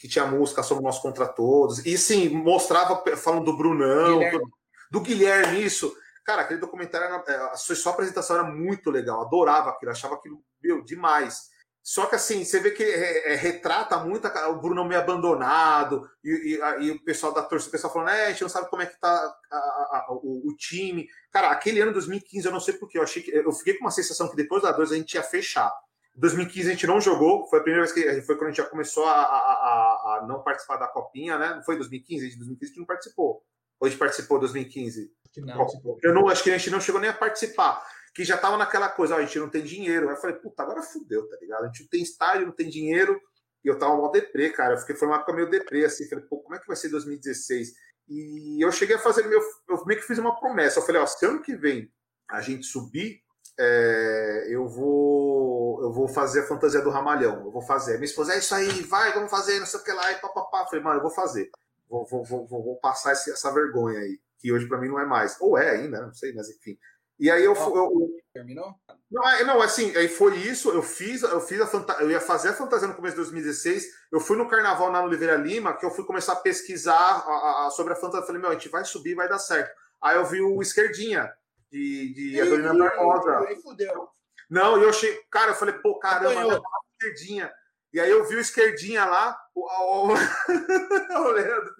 Que tinha música sobre nós contra todos. E sim, mostrava, falando do Brunão, Guilherme. Do, do, Guilherme, isso. Cara, aquele documentário, era, é, a sua, sua apresentação era muito legal, adorava aquilo, achava aquilo, meu, demais. Só que assim, você vê que é, é, retrata muito a, o Bruno meio abandonado, e, e, a, e, o pessoal da torcida, o pessoal falando, é, a gente não sabe como é que tá a, o, o, time. Cara, aquele ano 2015, eu não sei porquê, eu achei que eu fiquei com uma sensação que depois da 2 a gente ia fechar. 2015 a gente não jogou, foi a primeira vez que foi quando a gente já começou a, a, a não participar da copinha, né? Não foi 2015, a gente 2015 a gente não participou. Ou a gente participou em 2015? Não, eu não acho que a gente não chegou nem a participar. Que já tava naquela coisa, ó, a gente não tem dinheiro. Aí eu falei, puta, agora fudeu, tá ligado? A gente não tem estádio, não tem dinheiro. E eu tava mal deprê, cara. Eu fiquei, foi uma época meio deprê, assim. Falei, pô, como é que vai ser 2016? E eu cheguei a fazer, meu, eu meio que fiz uma promessa. Eu falei, ó, se ano que vem a gente subir, é, eu vou eu vou fazer a fantasia do ramalhão, eu vou fazer. Minha esposa, é isso aí, vai, vamos fazer, não sei o que lá, e papapá. Falei, mano, eu vou fazer. Vou, vou, vou, vou passar esse, essa vergonha aí, que hoje para mim não é mais. Ou é ainda, não sei, mas enfim. E aí eu, eu, terminou? Não, é, não, assim, aí foi isso, eu fiz, eu fiz a fantasia, eu ia fazer a fantasia no começo de 2016. Eu fui no carnaval na Oliveira Lima, que eu fui começar a pesquisar a, a, sobre a fantasia. Falei, meu, a gente vai subir, vai dar certo. Aí eu vi o esquerdinha, de, de Adorina Barbosa. Aí fudeu. Não, eu achei, cara, eu falei, pô, caramba, esquerdinha. E aí eu vi o esquerdinha lá, o, o, o Leandro,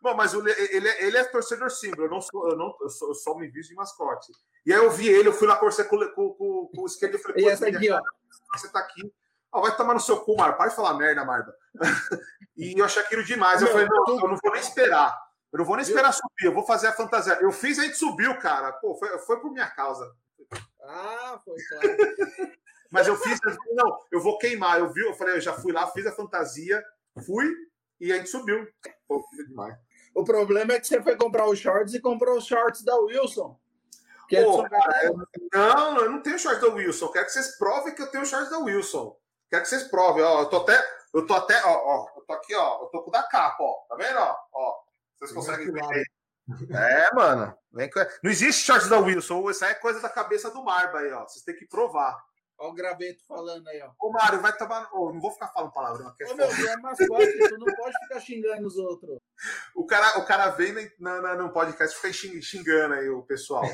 Bom, mas o, ele, é, ele é torcedor símbolo, eu não sou, eu não, eu, sou, eu só me visto de mascote. E aí eu vi ele, eu fui lá torcer com, com, com, com o esquerdo e falei, e essa aqui, ó. Você tá aqui. Oh, vai tomar no seu cu, Marba. Para de falar merda, Marba. e eu achei aquilo demais. Eu falei, não, eu não vou nem esperar. Eu não vou nem esperar subir, eu vou fazer a fantasia. Eu fiz, a gente subiu, cara. Pô, foi, foi por minha causa. Ah, foi claro. Mas eu fiz, não, eu vou queimar. Eu vi, eu falei, eu já fui lá, fiz a fantasia, fui e a gente subiu. Pô, demais. O problema é que você foi comprar os shorts e comprou os shorts da Wilson. Que Pô, é cara, eu, não, eu não tenho shorts da Wilson. Quero que vocês provem que eu tenho shorts da Wilson. Quero que vocês provem, ó. Eu tô até, eu tô até, ó, ó eu tô aqui, ó. Eu tô com o da capa, ó. Tá vendo, ó? ó vocês conseguem ver? É, mano. Não existe shorts da Wilson. Isso aí é coisa da cabeça do Marba aí, ó. Vocês têm que provar. Olha o graveto falando aí, ó. Ô, Mário, vai tomar. Oh, não vou ficar falando palavrão aqui. É Ô, meu, tu é mascote, tu não pode ficar xingando os outros. O cara, o cara vem no, no, no podcast e fica xingando aí o pessoal.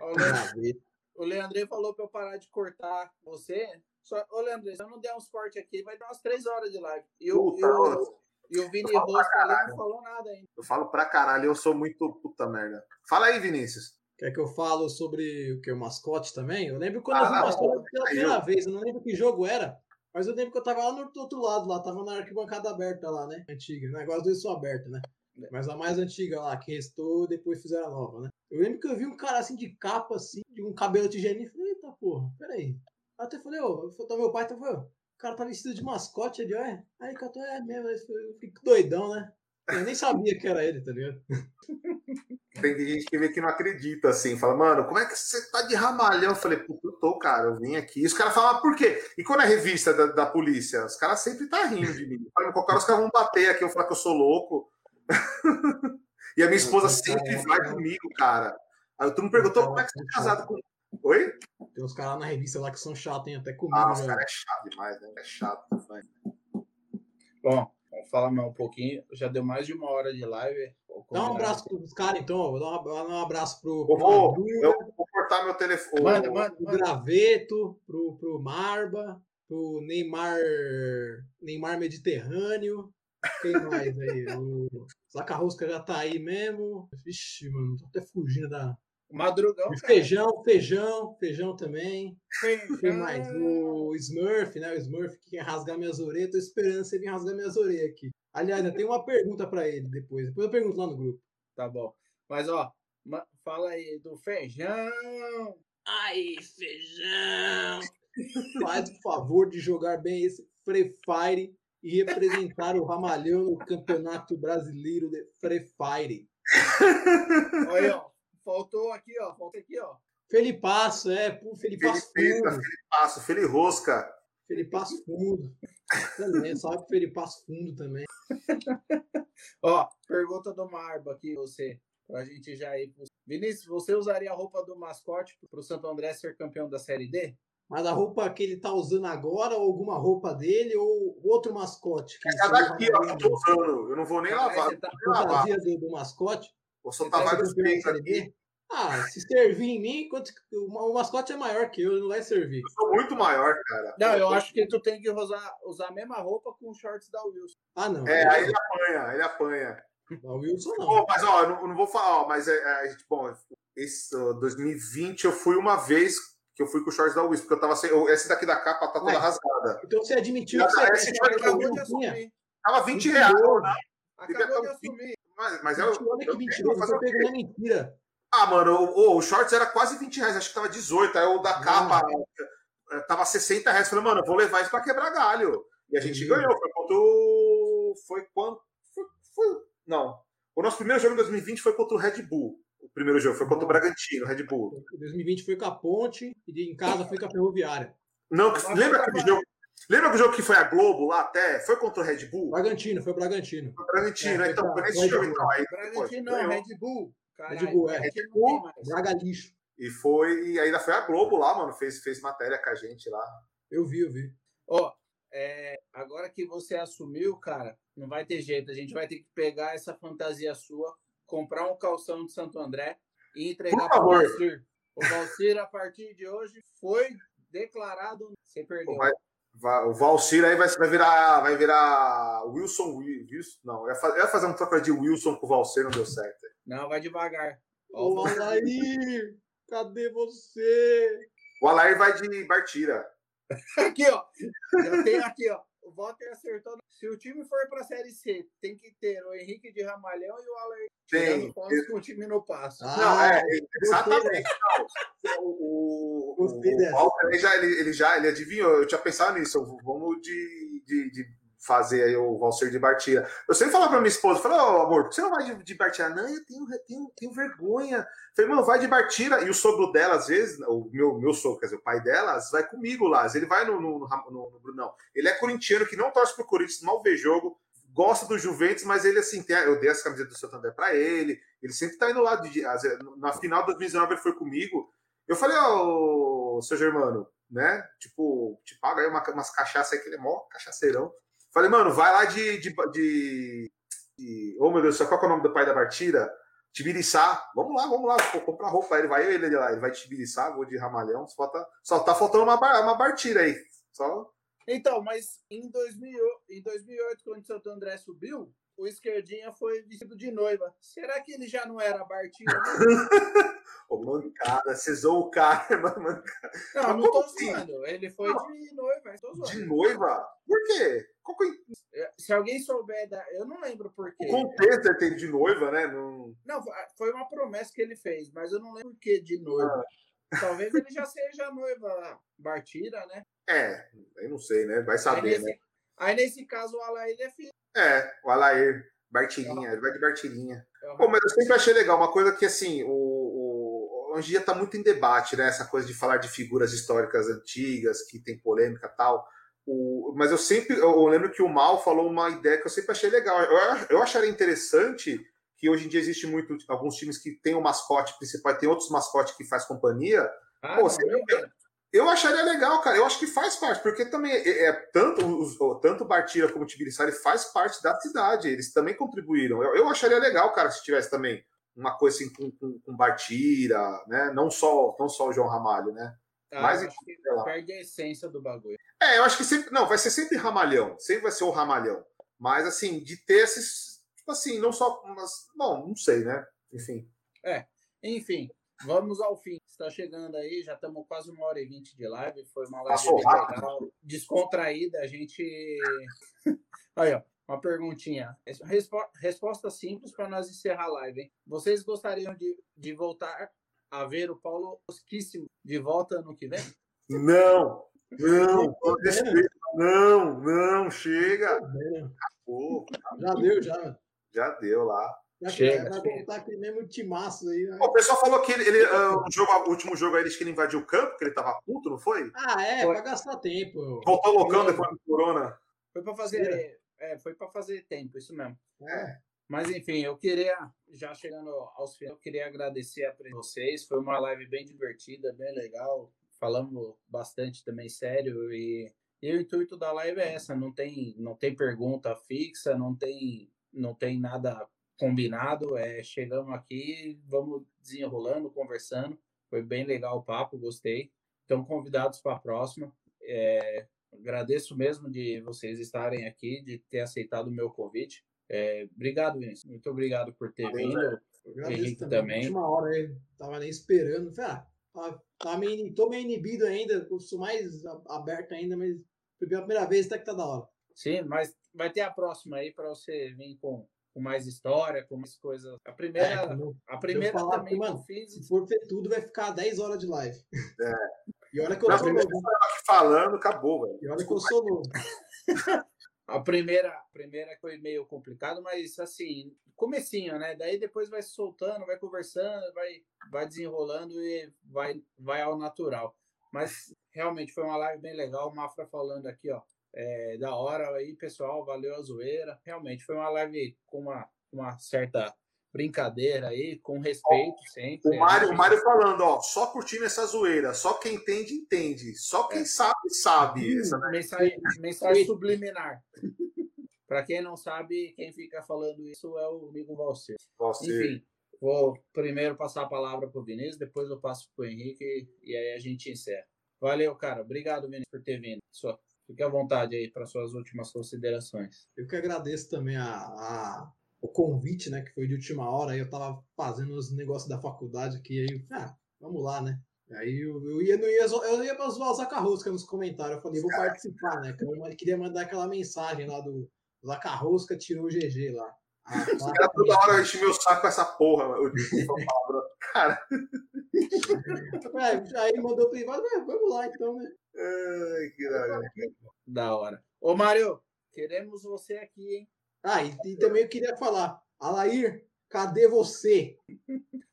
Ó, o, Leandro, o falou pra eu parar de cortar você. Só, ô, Leandrei, se eu não der uns cortes aqui, vai dar umas três horas de live. E o, Puta, eu, e o Vini Rosto ali não falou nada ainda. Eu falo pra caralho, eu sou muito puta merda. Fala aí, Vinícius. Quer que eu falo sobre o que? O mascote também? Eu lembro quando ah, eu vi o mascote pela primeira eu... vez, eu não lembro que jogo era. Mas eu lembro que eu tava lá no outro lado, lá, tava na arquibancada aberta lá, né? Antiga. O negócio deles são abertos, né? Mas a mais antiga lá, que restou, depois fizeram a nova, né? Eu lembro que eu vi um cara assim de capa, assim, de um cabelo tigelinho, e falei, eita porra, peraí. Até falei, ô, oh, meu pai, tava, o cara tá vestido de mascote ali, olha. Aí que eu tô, é mesmo, eu fico doidão, né? Eu nem sabia que era ele, tá ligado? Tem gente que vê que não acredita, assim, fala, mano, como é que você tá de ramalhão? Eu falei, puta, eu tô, cara, eu vim aqui. E os caras falam, ah, por quê? E quando é revista da, da polícia? Os caras sempre tá rindo de mim. Qualquer os caras vão bater aqui, eu falar que eu sou louco. e a minha esposa sempre vai comigo, cara. Aí tu me perguntou como é que você é casado com. Oi? Tem uns caras na revista lá que são chatos, hein? Até comigo. Ah, os caras é chato demais, né? É chato. Bom, Vamos falar mais um pouquinho. Já deu mais de uma hora de live. Dá um abraço para os caras, então. Vou dar um, um abraço pro. pro vou, eu vou cortar meu telefone. Manda, manda, pro Graveto, pro, pro Marba, pro Neymar. Neymar Mediterrâneo. Quem mais aí? O Zacarrosca já tá aí mesmo. Vixe, mano, tô até fugindo da, Madrugão. Feijão, feijão, feijão também. Feijão. Tem mais? O Smurf, né? O Smurf que quer rasgar minhas orelhas. Tô esperando você vir rasgar minhas orelhas aqui. Aliás, eu tenho uma pergunta para ele depois. Depois eu pergunto lá no grupo. Tá bom. Mas, ó, fala aí do feijão. Ai, feijão. Faz o favor de jogar bem esse Free Fire e representar o Ramalhão no Campeonato Brasileiro de Free Fire. Olha, ó faltou aqui, ó. Faltou aqui, ó. Felipasso, é. Pô, Felipasso Felipe, fundo. Felipasso, Felirosca. Felipasso fundo. também, salve Felipasso fundo também. ó, pergunta do Marbo aqui, você. Pra gente já ir pro... Vinícius, você usaria a roupa do mascote pro Santo André ser campeão da Série D? Mas a roupa que ele tá usando agora, ou alguma roupa dele, ou outro mascote? Que é cada aqui, ó, que eu tô usando. Eu não vou nem lavar. Tá, fantasia do, do mascote? Vou soltar vários peitos aqui. Ah, se servir em mim, o mascote é maior que eu, não vai servir. Eu sou muito maior, cara. Não, eu acho que tu tem que usar, usar a mesma roupa com os shorts da Wilson. Ah, não. É, aí ele apanha, ele apanha. Da Wilson não. Pô, mas ó, eu não, eu não vou falar, ó, mas é, é, bom, esse uh, 2020 eu fui uma vez que eu fui com o shorts da Wilson, porque eu tava sem. Eu, esse daqui da capa tá toda é. rasgada. Então você admitiu que você esse acabou de assumir. Tava 20 reais. Né? Acabou de assumir. Mas, mas eu, olha que mentiroso, você pegou mentira. Ah, mano, o, o, shorts era quase 20 reais, acho que tava 18. Aí o da capa ah. tava 60 reais. Falei, mano, eu vou levar isso pra quebrar galho. E a gente ganhou. Foi contra o. Foi quando. Foi, foi, Não. O nosso primeiro jogo em 2020 foi contra o Red Bull. O primeiro jogo foi contra o Bragantino, Red Bull. 2020 foi com a Ponte e em casa foi com a Ferroviária. Não, lembra aquele jogo? Lembra o jogo que foi a Globo lá até? Foi contra o Red Bull? Bragantino, foi o Bragantino. Foi o Bragantino, é, então, foi nesse jogo então. Aí, Bragantino não, Red Bull. Caralho, Red Bull, é. Red Bull, Braga lixo. E foi, e ainda foi a Globo lá, mano, fez, fez matéria com a gente lá. Eu vi, eu vi. Ó, é, agora que você assumiu, cara, não vai ter jeito. A gente vai ter que pegar essa fantasia sua, comprar um calção de Santo André e entregar para o Valcir. O Valcir, a partir de hoje, foi declarado. Você perdeu. Vai, O Valcir aí vai, vai virar vai virar Wilson, Wilson não, eu ia fazer um troca de Wilson com o Valcir, não deu certo. Não, vai devagar. Ô, Alair, cadê você? O Alair vai de Bartira. Aqui, ó. Eu tenho aqui, ó. O Walter acertou. Se o time for para a Série C, tem que ter o Henrique de Ramalhão e o Alair tirando pontos com o time no passo. Ah, não, é, exatamente. Não. O, o, o Walter ele já, ele, ele, já ele adivinhou. Eu tinha pensado nisso. Vamos de, de, de fazer aí o Valser de Bartira. Eu sempre falava pra minha esposa, falei, ô oh, amor, você não vai de, de Bartira? Não, eu tenho, eu tenho, tenho vergonha. falei, mano, vai de Bartira. E o sogro dela, às vezes, o meu, meu sogro, quer dizer, o pai delas, vai comigo lá. Ele vai no, no, no, no Brunão. Ele é corintiano que não torce pro Corinthians, mal vê jogo, gosta do Juventus, mas ele, assim, tem, eu dei essa camiseta do Santander pra ele. Ele sempre tá indo lá. De, na final de 2019 ele foi comigo. Eu falei, ô, oh, seu Germano, né? Tipo, te paga aí uma, umas cachaças aí que ele é mó cachaceirão. Falei, mano, vai lá de. de, de, de... Oh, meu Deus, qual é o nome do pai da Bartira? Tibiriçá. Vamos lá, vamos lá, vou comprar roupa. Ele vai ele lá, ele vai Tibiriçá, vou de Ramalhão. Só tá, só tá faltando uma, uma Bartira aí. Só... Então, mas em, 2000, em 2008, quando o Santo André subiu, o esquerdinha foi vestido de noiva. Será que ele já não era Bartira? Ô, mancada, zoou o cara, mancada. Não, não tô assim? zoando. Ele foi não. de noiva. De noiva? Por quê? É, se alguém souber da. Eu não lembro por quê. O contexto é ter de noiva, né? Não... não, foi uma promessa que ele fez, mas eu não lembro por que de noiva. Ah. Talvez ele já seja noiva Bartira, né? É, eu não sei, né? Vai saber, né? Aí nesse caso o Alair é filho. É, o Alair, Bartirinha, ele vai de Bartirinha. É Pô, mas eu sempre achei legal, uma coisa que assim, o, o, hoje em dia está muito em debate, né? Essa coisa de falar de figuras históricas antigas, que tem polêmica e tal. O, mas eu sempre, eu lembro que o Mal falou uma ideia que eu sempre achei legal. Eu, eu acharia interessante que hoje em dia existe muito alguns times que tem o um mascote principal, tem outros mascotes que faz companhia. Ah, Pô, não, eu, acharia legal, cara. Eu acho que faz parte, porque também é, é tanto os, tanto Bartira como o Tibiriçari faz parte da cidade. Eles também contribuíram. Eu, eu acharia legal, cara, se tivesse também uma coisa assim com, com, com Bartira, né? Não só, não só o João Ramalho, né? Ah, Mas perde a essência do bagulho. É, eu acho que sempre. Não, vai ser sempre ramalhão. Sempre vai ser o ramalhão. Mas, assim, de ter esses. Tipo assim, não só. Mas, bom, não sei, né? Enfim. É, enfim. Vamos ao fim. Está chegando aí, já estamos quase uma hora e vinte de live. Foi uma live legal, descontraída. A gente. aí, ó. Uma perguntinha. Respo resposta simples para nós encerrar a live, hein? Vocês gostariam de, de voltar a ver o Paulo Osquíssimo de volta ano que vem? Não, não, não, não, chega. Acabou. Já deu, já. Já deu lá. Chega, vai voltar aquele mesmo timaço aí. Né? O pessoal falou que ele, ele uh, o, jogo, o último jogo aí, que ele invadiu o campo, que ele tava puto, não foi? Ah, é, foi. pra gastar tempo. Voltou loucão depois do Corona. Foi pra fazer. É, foi pra fazer tempo, isso mesmo. É. Mas enfim, eu queria, já chegando aos finais, eu queria agradecer a vocês. Foi uma live bem divertida, bem legal. Falamos bastante também sério e, e o intuito da live é essa, não tem, não tem pergunta fixa, não tem, não tem nada combinado. É, chegamos aqui, vamos desenrolando, conversando. Foi bem legal o papo, gostei. Estão convidados para a próxima. É, agradeço mesmo de vocês estarem aqui, de ter aceitado o meu convite. É, obrigado, Vinícius. Muito obrigado por ter Valeu, vindo. Henrique também. também. Última hora aí, tava nem esperando. Ah, tá, tá meio, tô meio inibido ainda, sou mais aberto ainda, mas foi a primeira vez até que tá da hora. Sim, mas vai ter a próxima aí para você vir com, com mais história, com mais coisas. A primeira, é, a primeira também que, mano, fiz. Se for ver tudo, vai ficar 10 horas de live. É. E olha que eu sou novo. falando, acabou, velho. E olha que eu sou novo. A primeira, a primeira foi meio complicado, mas assim, comecinho, né? Daí depois vai soltando, vai conversando, vai, vai desenrolando e vai, vai ao natural. Mas realmente foi uma live bem legal. O Mafra falando aqui, ó. É, da hora aí, pessoal. Valeu a zoeira. Realmente foi uma live com uma, uma certa brincadeira aí, com respeito ó, sempre. O né? Mário, o Mário falando, ó, só curtindo essa zoeira, só quem entende, entende, só quem é. sabe, sabe. Essa, né? mensagem, mensagem subliminar. Para quem não sabe, quem fica falando isso é o amigo Valcer. Enfim, vou primeiro passar a palavra para o Vinícius, depois eu passo para o Henrique e aí a gente encerra. Valeu, cara. Obrigado, Vinícius, por ter vindo. Sua Fique à vontade aí para suas últimas considerações. Eu que agradeço também a, a, o convite, né? Que foi de última hora. Aí eu tava fazendo os negócios da faculdade aqui. Aí, ah, vamos lá, né? Aí eu, eu ia, não ia, eu ia pra zoar o Zacarrosca nos comentários. Eu falei, vou participar, né? Que eu queria mandar aquela mensagem lá do Zacarrosca tirou o GG lá. Os caras toda hora enchem meu saco com essa porra. Eu cara. É, aí mandou privado, vamos lá então, né? Ai, que da hora. Ô, Mário, queremos você aqui, hein? Ah, e, e também eu queria falar, Alair, cadê você?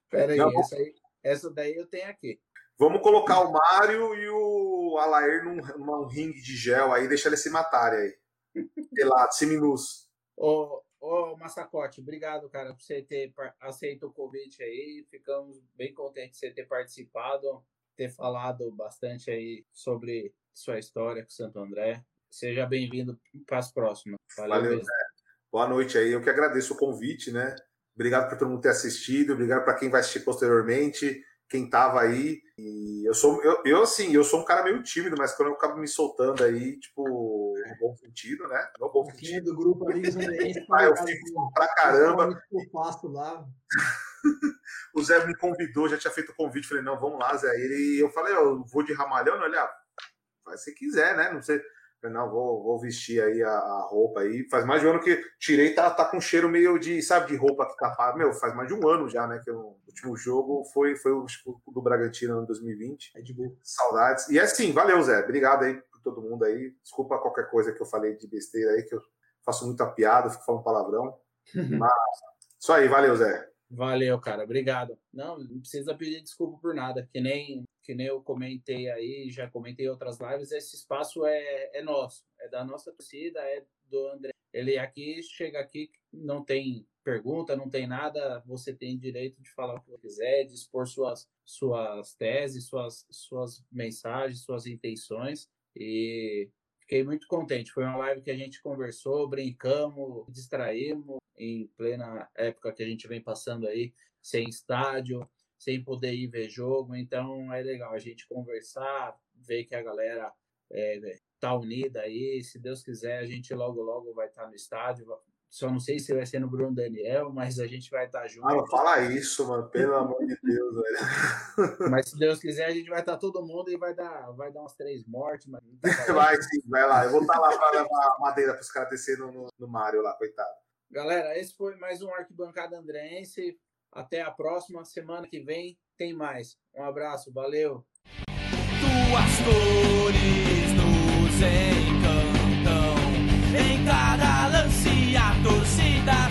Pera aí, essa, aí, essa daí eu tenho aqui. Vamos colocar o Mário e o Alair num, num ringue de gel aí, deixa eles se matarem aí. Pelado, seminus. Ô, ô, Massacote, obrigado, cara, por você ter aceito o convite aí. Ficamos bem contentes de você ter participado, ter falado bastante aí sobre sua história com Santo André. Seja bem-vindo para as próximas. Valeu, Valeu Boa noite aí. Eu que agradeço o convite, né? Obrigado por todo mundo ter assistido, obrigado para quem vai assistir posteriormente quem tava aí. E eu sou, eu, eu, assim, eu sou um cara meio tímido, mas quando eu acabo me soltando aí, tipo, bom sentido, né? No bom sentido. do grupo Amigos Ah, eu fico pra caramba. Eu faço lá. o Zé me convidou, já tinha feito o convite, falei, não, vamos lá, Zé. E eu falei, eu vou de ramalhão, não, olha, faz se quiser, né? Não sei. Não, vou, vou vestir aí a, a, roupa aí. Faz mais de um ano que tirei, tá, tá com cheiro meio de, sabe, de roupa que tá. Meu, faz mais de um ano já, né? Que o último jogo foi, foi o do Bragantino em 2020. É de boa. Saudades. E é assim, valeu, Zé. Obrigado aí todo mundo aí. Desculpa qualquer coisa que eu falei de besteira aí, que eu faço muita piada, fico falando palavrão. Mas isso aí, valeu, Zé. Valeu, cara. Obrigado. Não, não precisa pedir desculpa por nada. Que nem que nem eu comentei aí, já comentei em outras lives, esse espaço é, é nosso, é da nossa torcida, é do André. Ele aqui, chega aqui, não tem pergunta, não tem nada, você tem direito de falar o que quiser, de expor suas, suas teses, suas, suas mensagens, suas intenções. E fiquei muito contente. Foi uma live que a gente conversou, brincamos, distraímos em plena época que a gente vem passando aí, sem estádio, sem poder ir ver jogo. Então é legal a gente conversar, ver que a galera é, tá unida aí. Se Deus quiser, a gente logo, logo vai estar tá no estádio. Só não sei se vai ser no Bruno Daniel, mas a gente vai estar tá junto. Ah, não fala isso, mano, pelo amor de Deus, velho. Mas se Deus quiser, a gente vai estar tá todo mundo e vai dar, vai dar umas três mortes. Mas tá vai sim, vai lá. Eu vou estar tá lá para levar madeira para os caras descerem no, no Mário lá, coitado. Galera, esse foi mais um Arquibancada Andrense. Até a próxima semana que vem tem mais. Um abraço, valeu. Tuas cores nos encantam em cada torcida.